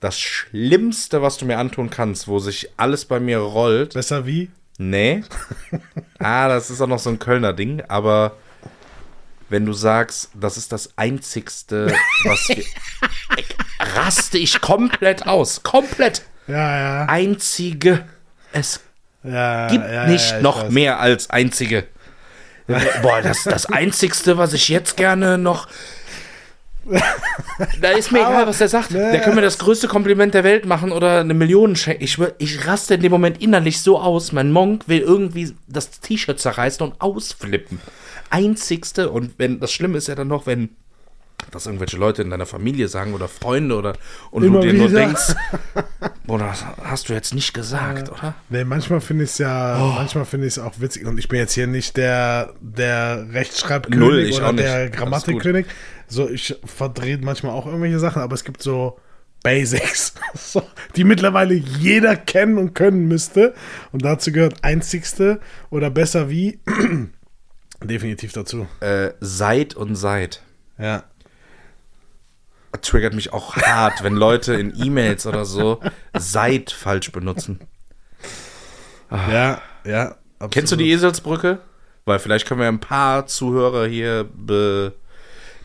das Schlimmste, was du mir antun kannst, wo sich alles bei mir rollt. Besser wie? Nee. [LAUGHS] ah, das ist auch noch so ein Kölner Ding, aber wenn du sagst, das ist das Einzigste, was wir. [LAUGHS] raste ich komplett aus. Komplett. Ja, ja. Einzige. Es ja gibt ja, nicht noch weiß. mehr als einzige. Boah, das das Einzigste, was ich jetzt gerne noch. Da ist mir egal, was der sagt. Der können mir das größte Kompliment der Welt machen oder eine Million schenken. Ich, ich raste in dem Moment innerlich so aus. Mein Monk will irgendwie das T-Shirt zerreißen und ausflippen. Einzigste. Und wenn das Schlimme ist ja dann noch, wenn das irgendwelche Leute in deiner Familie sagen oder Freunde oder und Immer du dir nur wieder. denkst, [LAUGHS] boah, das hast du jetzt nicht gesagt, oder? Nee, manchmal finde ich es ja, Oh. manchmal finde ich es auch witzig. Und ich bin jetzt hier nicht der, der Rechtschreibkönig Null, oder der Grammatikkönig. So, ich verdrehe manchmal auch irgendwelche Sachen, aber es gibt so Basics, [LAUGHS] so, die mittlerweile jeder kennen und können müsste. Und dazu gehört einzigste oder besser wie [CLEARS THROAT] definitiv dazu. Äh, seid und seid. Ja. triggert mich auch hart, wenn Leute in E-Mails oder so seid falsch benutzen. Ja, ja. Absolut. Kennst du die Eselsbrücke? Weil vielleicht können wir ein paar Zuhörer hier be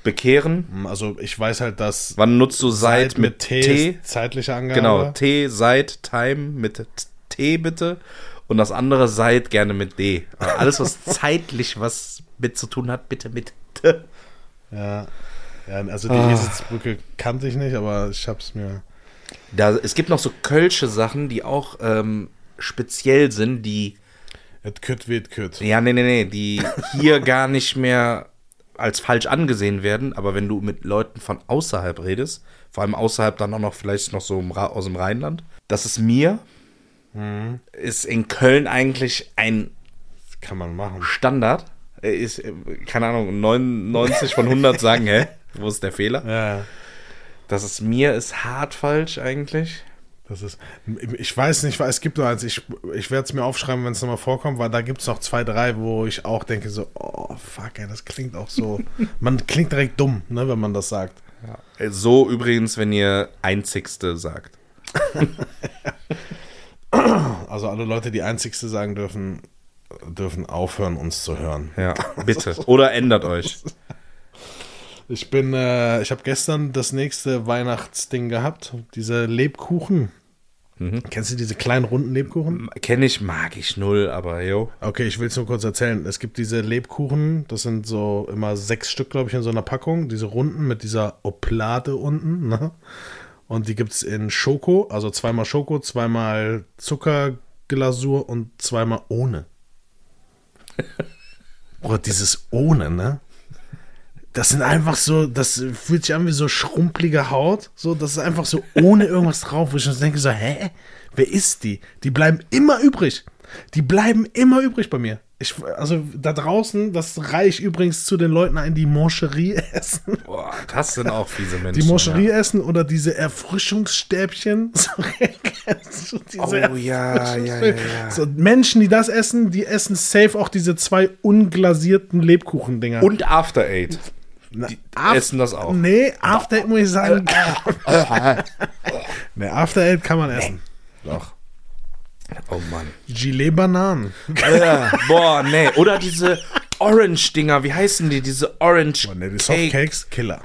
bekehren. Also ich weiß halt, dass Wann nutzt du seid mit T, T? ist zeitliche Angabe. Genau, T, seid, Time mit T- T bitte. Und das andere seid gerne mit D. Aber alles, was [LAUGHS] zeitlich was mit zu tun hat, bitte mit T. Ja. ja also die Ah. Eselsbrücke kannte ich nicht, aber ich hab's mir. Da, es gibt noch so kölsche Sachen, die auch ähm, speziell sind, die Et kütt wird kütt. Ja, nee, nee, nee, die hier [LAUGHS] gar nicht mehr als falsch angesehen werden, aber wenn du mit Leuten von außerhalb redest, vor allem außerhalb dann auch noch vielleicht noch so aus dem Rheinland, das ist mir, mhm. ist in Köln eigentlich ein kann man machen. Standard. Ist, keine Ahnung, 99 von 100 [LAUGHS] sagen, hä, wo ist der Fehler? Ja. Das ist mir ist hart falsch eigentlich. Das ist, ich weiß nicht, es gibt nur eins, ich, ich werde es mir aufschreiben, wenn es nochmal vorkommt, weil da gibt es noch zwei, drei, wo ich auch denke so, oh fuck, ey, das klingt auch so, [LAUGHS] man klingt direkt dumm, ne, wenn man das sagt. Ja. So übrigens, wenn ihr Einzigste sagt. [LAUGHS] also alle Leute, die Einzigste sagen dürfen, dürfen aufhören, uns zu hören. Ja, [LAUGHS] bitte. Oder ändert euch. [LAUGHS] Ich bin, äh, ich habe gestern das nächste Weihnachtsding gehabt. Diese Lebkuchen. Mhm. Kennst du diese kleinen runden Lebkuchen? Kenne ich, mag ich null, aber jo. Okay, ich will es nur kurz erzählen. Es gibt diese Lebkuchen, das sind so immer sechs Stück, glaube ich, in so einer Packung. Diese runden mit dieser Oplade unten. Ne? Und die gibt es in Schoko, also zweimal Schoko, zweimal Zuckerglasur und zweimal ohne. [LAUGHS] Oder dieses ohne, ne? Das sind einfach so, das fühlt sich an wie so schrumpelige Haut. So, das ist einfach so ohne [LAUGHS] irgendwas drauf, wo ich dann denke so, hä? Wer ist die? Die bleiben immer übrig. Die bleiben immer übrig bei mir. Ich, also da draußen, das reiche übrigens zu den Leuten ein, die Moncherie [LAUGHS] essen. Boah, das sind auch fiese Menschen. Die Moncherie ja. essen oder diese Erfrischungsstäbchen. [LAUGHS] So, diese oh ja, ja, ja, ja. So, Menschen, die das essen, die essen safe auch diese zwei unglasierten Lebkuchendinger. Und After Eight. Die Af essen das auch. Nee, After Eight muss ich sagen. [LAUGHS] nee, After Eight kann man essen. Doch. Oh Mann. Gilet Bananen. Ja, boah, nee. Oder diese Orange-Dinger, wie heißen die? Diese Orange boah, nee, die Soft Cakes, Killer.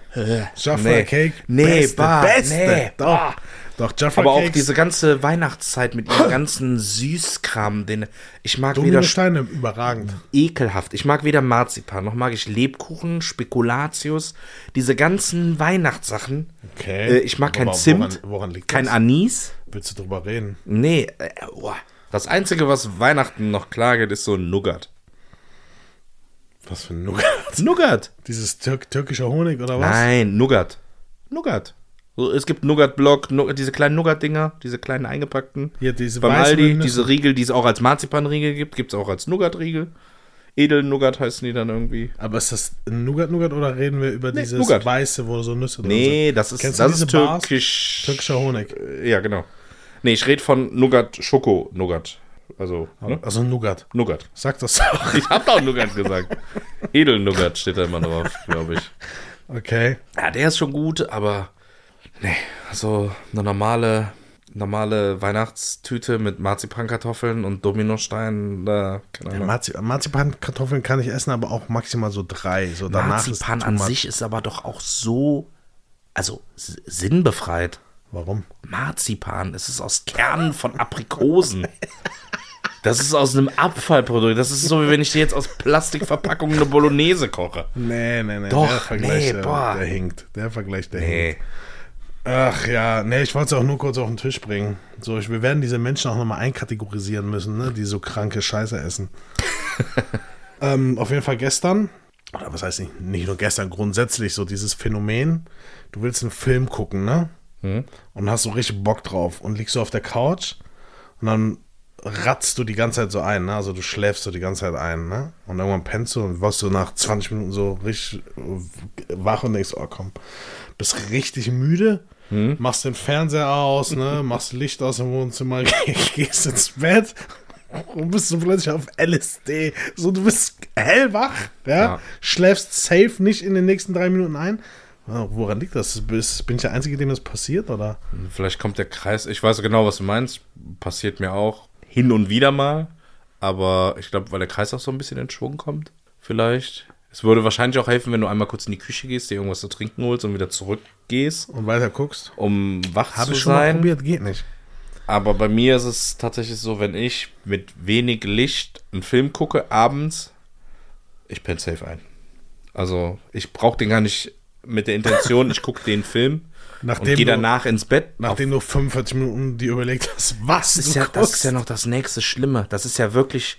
Jaffa nee. Cake, nee, beste, bah, beste. Nee, Doch. Bah. Doch, Jaffa Aber Cakes. auch diese ganze Weihnachtszeit mit ihrem [COUGHS] ganzen Süßkram, den ich mag Domino weder Steine überragend. Ekelhaft. Ich mag weder Marzipan, noch mag ich Lebkuchen, Spekulatius, diese ganzen Weihnachtssachen. Okay. Äh, ich mag kein Zimt, woran, woran kein das? Anis. Willst du drüber reden? Nee, äh, oh. das einzige, was Weihnachten noch klar geht, ist so ein Nougat. Was für ein Nougat? Nougat. Dieses Tür türkischer Honig oder was? Nein, Nougat. Nougat. Es gibt Nougat-Block, diese kleinen Nougat-Dinger, diese kleinen eingepackten. Hier, diese Beim Aldi, diese Riegel, die es auch als Marzipan-Riegel gibt, gibt es auch als Nougat-Riegel. Edel-Nougat heißen die dann irgendwie. Aber ist das Nougat-Nougat oder reden wir über nee, dieses Nougat. weiße, wo so Nüsse drin nee, sind? das ist, Kennst das ist türkisch. Türkischer Honig. Ja, genau. Nee, ich rede von Nougat-Schoko-Nougat. Also, ne? also Nougat. Nougat. Sag das doch. [LAUGHS] Ich hab doch Nougat gesagt. Edel-Nougat steht da immer drauf, glaube ich. Okay. Ja, der ist schon gut, aber Nee, also eine normale, normale Weihnachtstüte mit Marzipankartoffeln und Dominosteinen, da keine Ahnung. Marzi Marzipankartoffeln kann ich essen, aber auch maximal so drei. So Marzipan an sich ist aber doch auch so, also sinnbefreit. Warum? Marzipan, es ist aus Kernen von Aprikosen. [LAUGHS] Das ist aus einem Abfallprodukt. Das ist so, wie wenn ich dir jetzt aus Plastikverpackungen eine Bolognese koche. Nee, nee, nee. Doch, der Vergleich, nee, der, boah. der hinkt. Der Vergleich, der nee. hinkt. Ach ja, nee, ich wollte es auch nur kurz auf den Tisch bringen. So, ich, wir werden diese Menschen auch nochmal einkategorisieren müssen, ne, die so kranke Scheiße essen. [LAUGHS] ähm, auf jeden Fall gestern, oder was heißt nicht, nicht nur gestern, grundsätzlich so dieses Phänomen, du willst einen Film gucken, ne? Hm. Und hast so richtig Bock drauf und liegst so auf der Couch und dann ratzt du die ganze Zeit so ein, ne? Also du schläfst so die ganze Zeit ein, ne? Und irgendwann pennst du und wirst du nach 20 Minuten so richtig wach und denkst, oh komm, bist richtig müde, hm? machst den Fernseher aus, ne? [LAUGHS] Machst Licht aus dem Wohnzimmer, [LAUGHS] gehst ins Bett und bist so plötzlich auf LSD. So, du bist hellwach, ja? ja. Schläfst safe nicht in den nächsten drei Minuten ein. Woran liegt das? bin ich der Einzige, dem das passiert, oder? Vielleicht kommt der Kreis. Ich weiß genau, was du meinst. Passiert mir auch hin und wieder mal. Aber ich glaube, weil der Kreis auch so ein bisschen in Schwung kommt, vielleicht. Es würde wahrscheinlich auch helfen, wenn du einmal kurz in die Küche gehst, dir irgendwas zu trinken holst und wieder zurückgehst. Und weiter guckst. Um wach Hab zu sein. Habe ich schon mal probiert, geht nicht. Aber bei mir ist es tatsächlich so, wenn ich mit wenig Licht einen Film gucke, abends, ich penne safe ein. Also ich brauche den gar nicht mit der Intention, ich gucke den Film Nachdem und geh danach ins Bett. Nachdem du 45 Minuten dir überlegt hast, was das ist, ja, das ist ja noch das nächste Schlimme. Das ist ja wirklich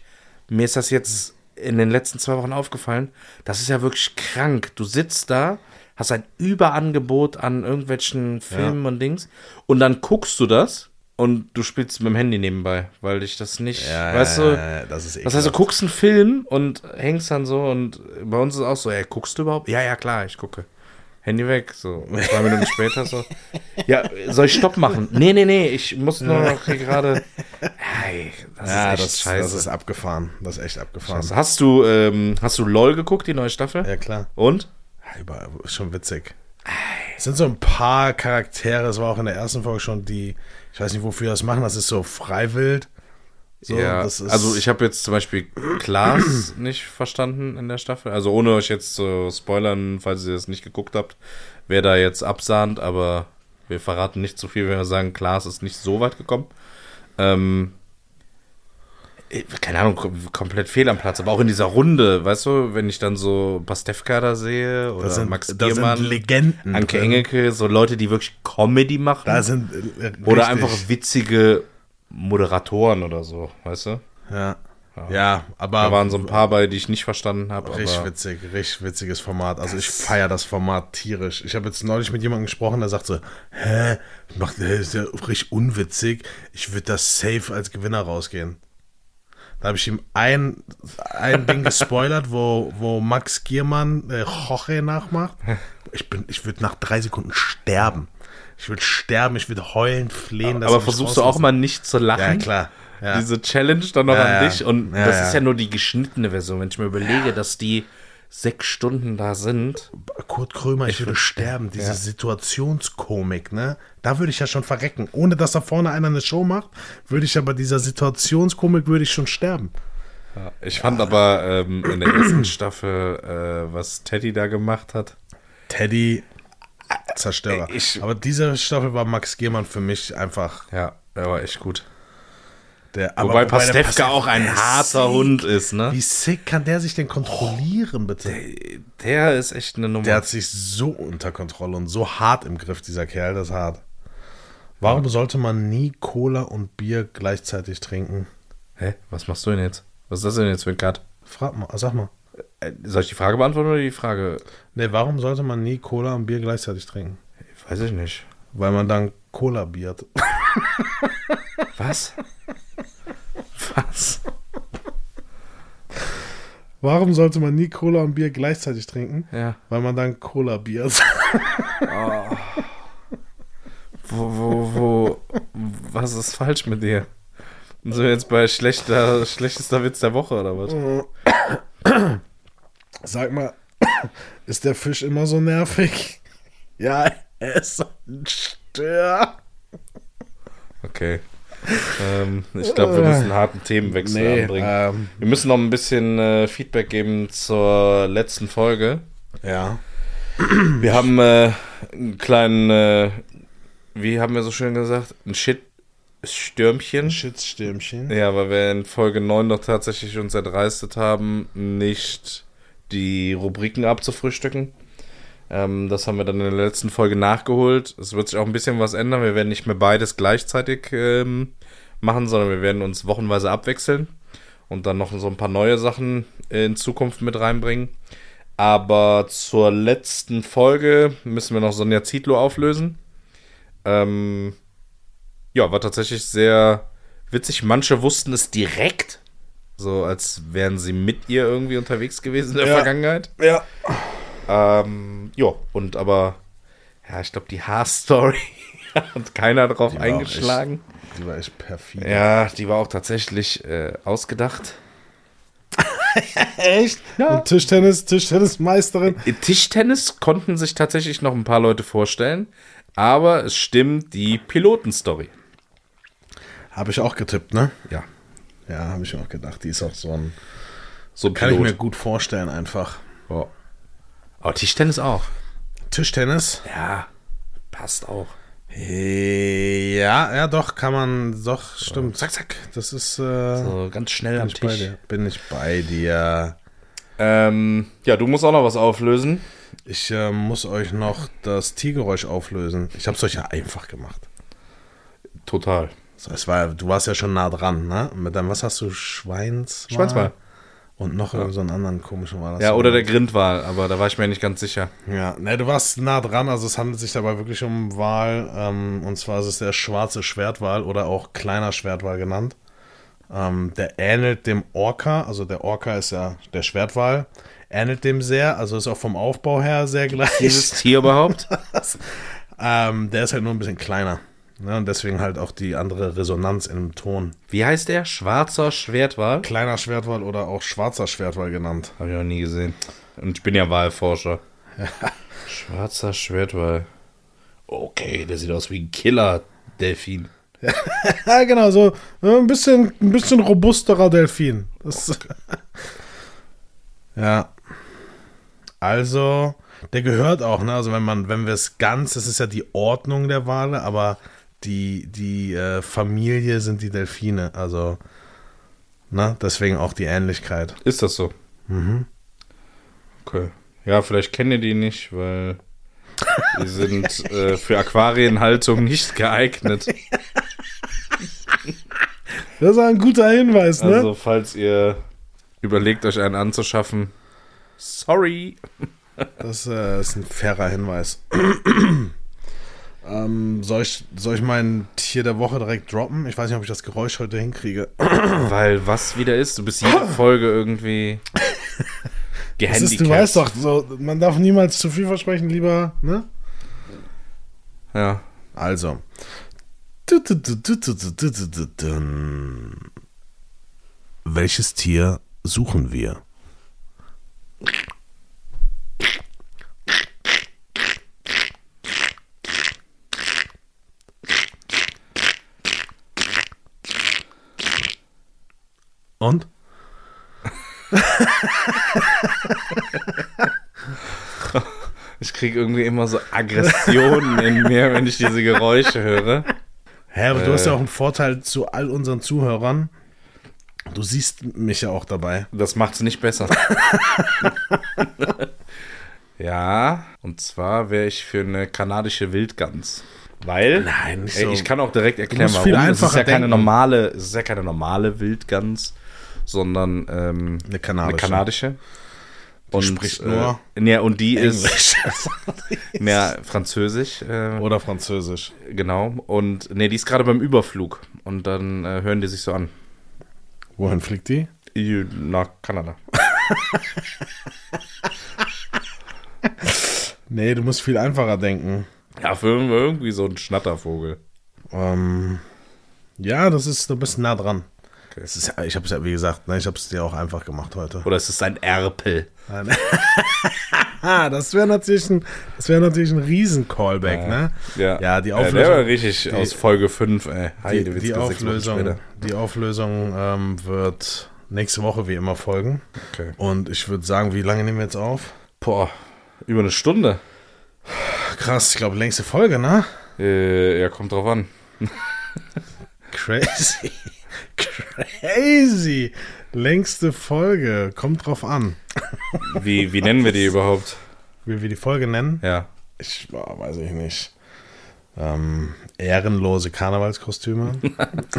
mir ist das jetzt in den letzten zwei Wochen aufgefallen. Das ist ja wirklich krank. Du sitzt da, hast ein Überangebot an irgendwelchen Filmen ja. und Dings und dann guckst du das und du spielst mit dem Handy nebenbei, weil ich das nicht, ja, weißt du, ja, das ist was heißt, du guckst einen Film und hängst dann so und bei uns ist auch so, ey, guckst du überhaupt? Ja, ja, klar, ich gucke. Handy weg, so zwei Minuten später so. Ja, soll ich Stopp machen? Nee, nee, nee, ich muss nur noch hier gerade. Hey, das ja, ist echt das, scheiße. Das ist abgefahren. Das ist echt abgefahren. Scheiße. Hast du, ähm, hast du LOL geguckt, die neue Staffel? Ja, klar. Und? Ja, schon witzig. Es sind so ein paar Charaktere, es war auch in der ersten Folge schon die, ich weiß nicht, wofür das machen, das ist so freiwillig. So, ja, also ich habe jetzt zum Beispiel Klaas [CLEARS THROAT] nicht verstanden in der Staffel. Also ohne euch jetzt zu spoilern, falls ihr das nicht geguckt habt, wer da jetzt absahnt, aber wir verraten nicht zu viel, wenn wir sagen, Klaas ist nicht so weit gekommen. Ähm, keine Ahnung, komplett fehl am Platz, aber auch in dieser Runde, weißt du, wenn ich dann so Pastewka da sehe oder sind, Max Biermann, Legenden Anke drin. Engelke, so Leute, die wirklich Comedy machen. Da sind äh, oder einfach witzige Moderatoren oder so, weißt du? Ja. Ja, ja aber. Da waren so ein paar bei, die ich nicht verstanden habe. Richtig witzig, richtig witziges Format. Also ich feiere das Format tierisch. Ich habe jetzt neulich mit jemandem gesprochen, der sagt so, hä, macht, das ist ja richtig unwitzig. Ich würde das safe als Gewinner rausgehen. Da habe ich ihm ein, ein Ding gespoilert, wo, wo Max Giermann äh, Jorge nachmacht. Ich, ich würde nach drei Sekunden sterben. Ich würde sterben, ich würde heulen, flehen. Aber versuchst du auch mal nicht zu lachen? Ja, klar. Ja. Diese Challenge dann noch ja, an dich. Und das ist ja nur die geschnittene Version. Wenn ich mir überlege, dass die sechs Stunden da sind. Kurt Krömer, ich, ich würde sterben. Diese ja. Situationskomik, ne? Da würde ich ja schon verrecken. Ohne dass da vorne einer eine Show macht, würde ich aber dieser Situationskomik würde ich schon sterben. Ja, ich fand aber ähm, in der ersten Staffel, äh, was Teddy da gemacht hat. Teddy Zerstörer. Ich, aber diese Staffel war Max Giermann für mich einfach. Ja, er war echt gut. Der, wobei, Pastewka auch ein harter sick. Hund ist, ne? Wie sick kann der sich denn kontrollieren, bitte? Der, der, ist echt eine Nummer. Der hat sich so unter Kontrolle und so hart im Griff, dieser Kerl, das ist hart. Warum ja. sollte man nie Cola und Bier gleichzeitig trinken? Hä? Was machst du denn jetzt? Was ist das denn jetzt für ein Cut? Frag mal, sag mal. Äh, soll ich die Frage beantworten oder die Frage? Ne, warum sollte man nie Cola und Bier gleichzeitig trinken? Weiß ich nicht. Weil man dann Cola biert. [LAUGHS] Was? Was? Warum sollte man nie Cola und Bier gleichzeitig trinken? Ja. Weil man dann Cola biert. Oh. Wo, wo, wo, was ist falsch mit dir? Sind wir jetzt bei schlechter, schlechtester Witz der Woche oder was? Sag mal, [COUGHS] ist der Fisch immer so nervig? [LAUGHS] Ja, er ist ein Stör. Okay. Ähm, ich glaube, wir müssen einen harten Themenwechsel nee, anbringen. Ähm, wir müssen noch ein bisschen äh, Feedback geben zur letzten Folge. Ja. Wir haben äh, einen kleinen, äh, wie haben wir so schön gesagt, ein Shit-Stürmchen. Shit-Stürmchen. Ja, weil wir in Folge 9 noch tatsächlich uns erdreistet haben, nicht die Rubriken abzufrühstücken. Ähm, das haben wir dann in der letzten Folge nachgeholt. Es wird sich auch ein bisschen was ändern. Wir werden nicht mehr beides gleichzeitig ähm, machen, sondern wir werden uns wochenweise abwechseln und dann noch so ein paar neue Sachen in Zukunft mit reinbringen. Aber zur letzten Folge müssen wir noch Sonja Zietlow auflösen. Ähm, ja, war tatsächlich sehr witzig. Manche wussten es direkt, so als wären sie mit ihr irgendwie unterwegs gewesen in der ja. Vergangenheit. Ja. Ähm, ja, und aber, ja, ich glaube, die Haarstory [LAUGHS] hat keiner drauf eingeschlagen. Echt, die war echt perfide. Ja, die war auch tatsächlich äh, ausgedacht. [LAUGHS] echt? Ja. Und Tischtennis, Tischtennismeisterin. Tischtennis konnten sich tatsächlich noch ein paar Leute vorstellen, aber es stimmt die Pilotenstory. Habe ich auch getippt, ne? Ja. Ja, habe ich auch gedacht. Die ist auch so ein. So kann Pilot. ich mir gut vorstellen, einfach. Oh. Aber Tischtennis auch. Tischtennis? Ja, passt auch. Ja, ja, doch, kann man, doch, stimmt. Zack, zack. Das ist. Äh, so ganz schnell am Tisch. Bin ich bei dir. Ähm, ja, du musst auch noch was auflösen. Ich äh, muss euch noch das Tiergeräusch auflösen. Ich habe es euch ja einfach gemacht. Total. Das war, du warst ja schon nah dran, ne? Mit deinem, was hast du, Schweins? Schweinswal. Und noch ja. so einen anderen komischen war das. Ja, oder der Grindwal, aber da war ich mir nicht ganz sicher. Ja, ne, du warst nah dran, also es handelt sich dabei wirklich um Wal. Ähm, und zwar ist es der schwarze Schwertwal oder auch kleiner Schwertwal genannt. Ähm, der ähnelt dem Orca, also der Orca ist ja der Schwertwal, ähnelt dem sehr, also ist auch vom Aufbau her sehr gleich. Dieses Tier überhaupt? [LAUGHS] ähm, der ist halt nur ein bisschen kleiner. Ne, und deswegen halt auch die andere Resonanz im Ton. Wie heißt der? Schwarzer Schwertwal? Kleiner Schwertwal oder auch schwarzer Schwertwal genannt. Habe ich noch nie gesehen. Und ich bin ja Walforscher. [LAUGHS] Schwarzer Schwertwal. Okay, der sieht aus wie ein Killer-Delfin. ja, [LAUGHS] genau, so ein bisschen, ein bisschen robusterer Delfin. Okay. [LAUGHS] ja. Also, der gehört auch, ne? Also wenn man, wenn wir es ganz, das ist ja die Ordnung der Wale, aber die, die äh, Familie sind die Delfine. Also, ne? Deswegen auch die Ähnlichkeit. Ist das so? Mhm. Okay. Ja, vielleicht kennt ihr die nicht, weil die sind äh, für Aquarienhaltung nicht geeignet. [LAUGHS] Das ist ein guter Hinweis, ne? Also, falls ihr überlegt, euch einen anzuschaffen, sorry. Das äh, ist ein fairer Hinweis. [CLEARS THROAT] Ähm, soll, ich, soll ich mein Tier der Woche direkt droppen? Ich weiß nicht, ob ich das Geräusch heute hinkriege. [CLEARS THROAT] Weil was wieder ist, du bist jede [CLEARS THROAT] Folge irgendwie gehandicapt. Ist, du weißt doch, so, man darf niemals zu viel versprechen, lieber, ne? Ja. Also. Welches Tier suchen wir? Und? [LAUGHS] Ich kriege irgendwie immer so Aggressionen in mir, wenn ich diese Geräusche höre. Hä, aber äh, du hast ja äh. auch einen Vorteil zu all unseren Zuhörern. Du siehst mich ja auch dabei. Das macht es nicht besser. [LAUGHS] ja, und zwar wäre ich für eine kanadische Wildgans. Weil, Nein, ey, so. ich kann auch direkt erklären, warum. Es ist ja keine normale, es ist ja keine normale Wildgans sondern ähm, eine kanadische. Eine kanadische. Und, spricht nur. Äh, ja, und die Englisch. [LAUGHS] ist. ja, Französisch. Äh, Oder Französisch. Genau. Und nee, die ist gerade beim Überflug. Und dann äh, hören die sich so an. Wohin fliegt die? Nach Kanada. [LAUGHS] nee, du musst viel einfacher denken. Ja, für irgendwie so ein Schnattervogel. Ähm, ja, das ist, du bist nah dran. Okay. Ist, ich habe es ja, wie gesagt, ne, ich habe es dir auch einfach gemacht heute. Oder ist es ein Erpel? [LAUGHS] das wäre natürlich ein, das wäre natürlich ein Riesen-Callback, ja. ne? Ja. ja, die Auflösung. Ja, der war richtig die, aus Folge 5, ey. Hi, die, die Auflösung, die Auflösung ähm, wird nächste Woche wie immer folgen. Okay. Und ich würde sagen, wie lange nehmen wir jetzt auf? Boah, über eine Stunde. Krass, ich glaube, längste Folge, ne? Äh, ja, kommt drauf an. Crazy. Crazy. Längste Folge. Kommt drauf an. Wie, wie nennen wir die überhaupt? Wie wir die Folge nennen? Ja. Ich oh, weiß ich nicht. Ähm, ehrenlose Karnevalskostüme.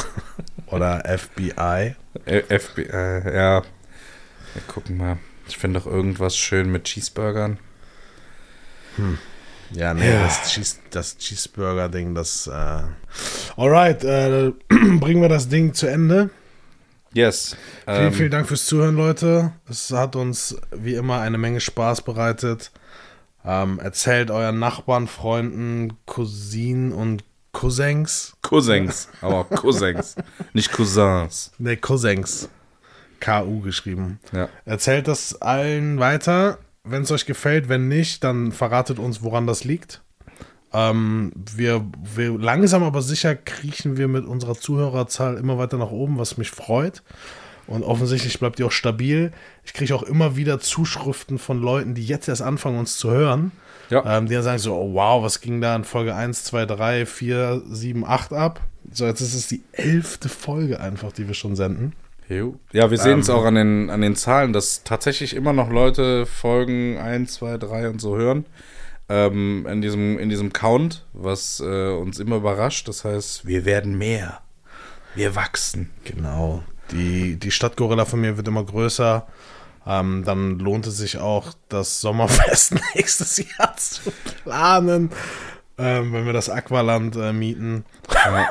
[LAUGHS] Oder FBI. Äh, FBI, ja. Wir gucken mal. Ich finde doch irgendwas schön mit Cheeseburgern. Hm. Ja, nee, ja. das, Cheese, das Cheeseburger-Ding, das. Äh Alright, äh, [CLEARS THROAT] bringen wir das Ding zu Ende. Yes. Vielen, ähm, vielen Dank fürs Zuhören, Leute. Es hat uns wie immer eine Menge Spaß bereitet. Ähm, erzählt euren Nachbarn, Freunden, Cousinen und Cousins. Cousins, aber Cousins, [LAUGHS] nicht Cousins. Ne, Cousins. K-U geschrieben. Ja. Erzählt das allen weiter wenn es euch gefällt. Wenn nicht, dann verratet uns, woran das liegt. Ähm, wir, wir langsam aber sicher kriechen wir mit unserer Zuhörerzahl immer weiter nach oben, was mich freut. Und offensichtlich bleibt die auch stabil. Ich kriege auch immer wieder Zuschriften von Leuten, die jetzt erst anfangen, uns zu hören. Ja. Ähm, die dann sagen so, oh, wow, was ging da in Folge 1, 2, 3, 4, 7, 8 ab? So, jetzt ist es die elfte Folge einfach, die wir schon senden. Ja, wir sehen es ähm, auch an den, an den Zahlen, dass tatsächlich immer noch Leute Folgen 1, 2, 3 und so hören. Ähm, in, diesem, in diesem Count, was äh, uns immer überrascht. Das heißt, wir werden mehr. Wir wachsen. Genau. Die, die Stadtgorilla von mir wird immer größer. Ähm, dann lohnt es sich auch, das Sommerfest [LAUGHS] nächstes Jahr zu planen, ähm, wenn wir das Aqualand äh, mieten. Ja.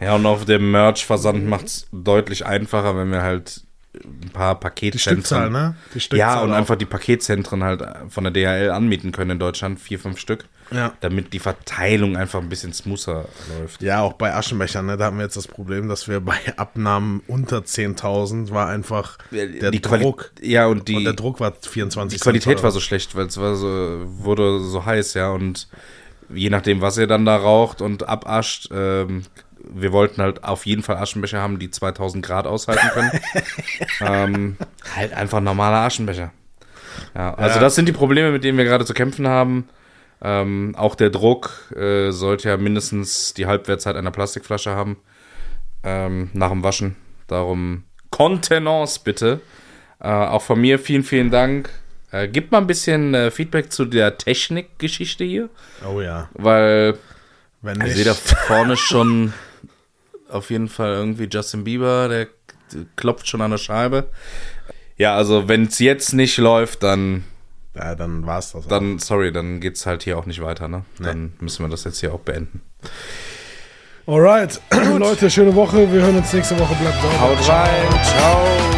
[LAUGHS] ja, und auf dem Merch-Versand macht es deutlich einfacher, wenn wir halt ein paar Paketzentren. Die Stückzahl, ne? Die Stückzahl ja, und auch. einfach die Paketzentren halt von der DHL anmieten können in Deutschland, vier, fünf Stück. Ja. Damit die Verteilung einfach ein bisschen smoother läuft. Ja, auch bei Aschenbechern, ne? Da haben wir jetzt das Problem, dass wir bei Abnahmen unter 10.000 war einfach der die Druck. Quali ja, und, die, und der Druck war 24 Die Qualität war so schlecht, weil es war so, wurde so heiß, ja. Und je nachdem, was ihr dann da raucht und abascht, ähm, wir wollten halt auf jeden Fall Aschenbecher haben, die 2000 Grad aushalten können. [LAUGHS] ähm, halt einfach normaler Aschenbecher. Ja, also ja. das sind die Probleme, mit denen wir gerade zu kämpfen haben. Ähm, auch der Druck äh, sollte ja mindestens die Halbwertszeit einer Plastikflasche haben. Ähm, nach dem Waschen. Darum Kontenance bitte. Äh, auch von mir vielen, vielen Dank. Äh, gib mal ein bisschen äh, Feedback zu der Technikgeschichte hier. Oh ja. Weil Wenn nicht. Also da vorne schon auf jeden Fall irgendwie Justin Bieber, der klopft schon an der Scheibe. Ja, also wenn es jetzt nicht läuft, dann. Ja, dann war es das. Dann, auch. sorry, dann geht es halt hier auch nicht weiter, ne? Nee. Dann müssen wir das jetzt hier auch beenden. Alright, [CLEARS THROAT] Leute, schöne Woche. Wir hören uns nächste Woche. Bleibt sauber. Haut rein. Ciao.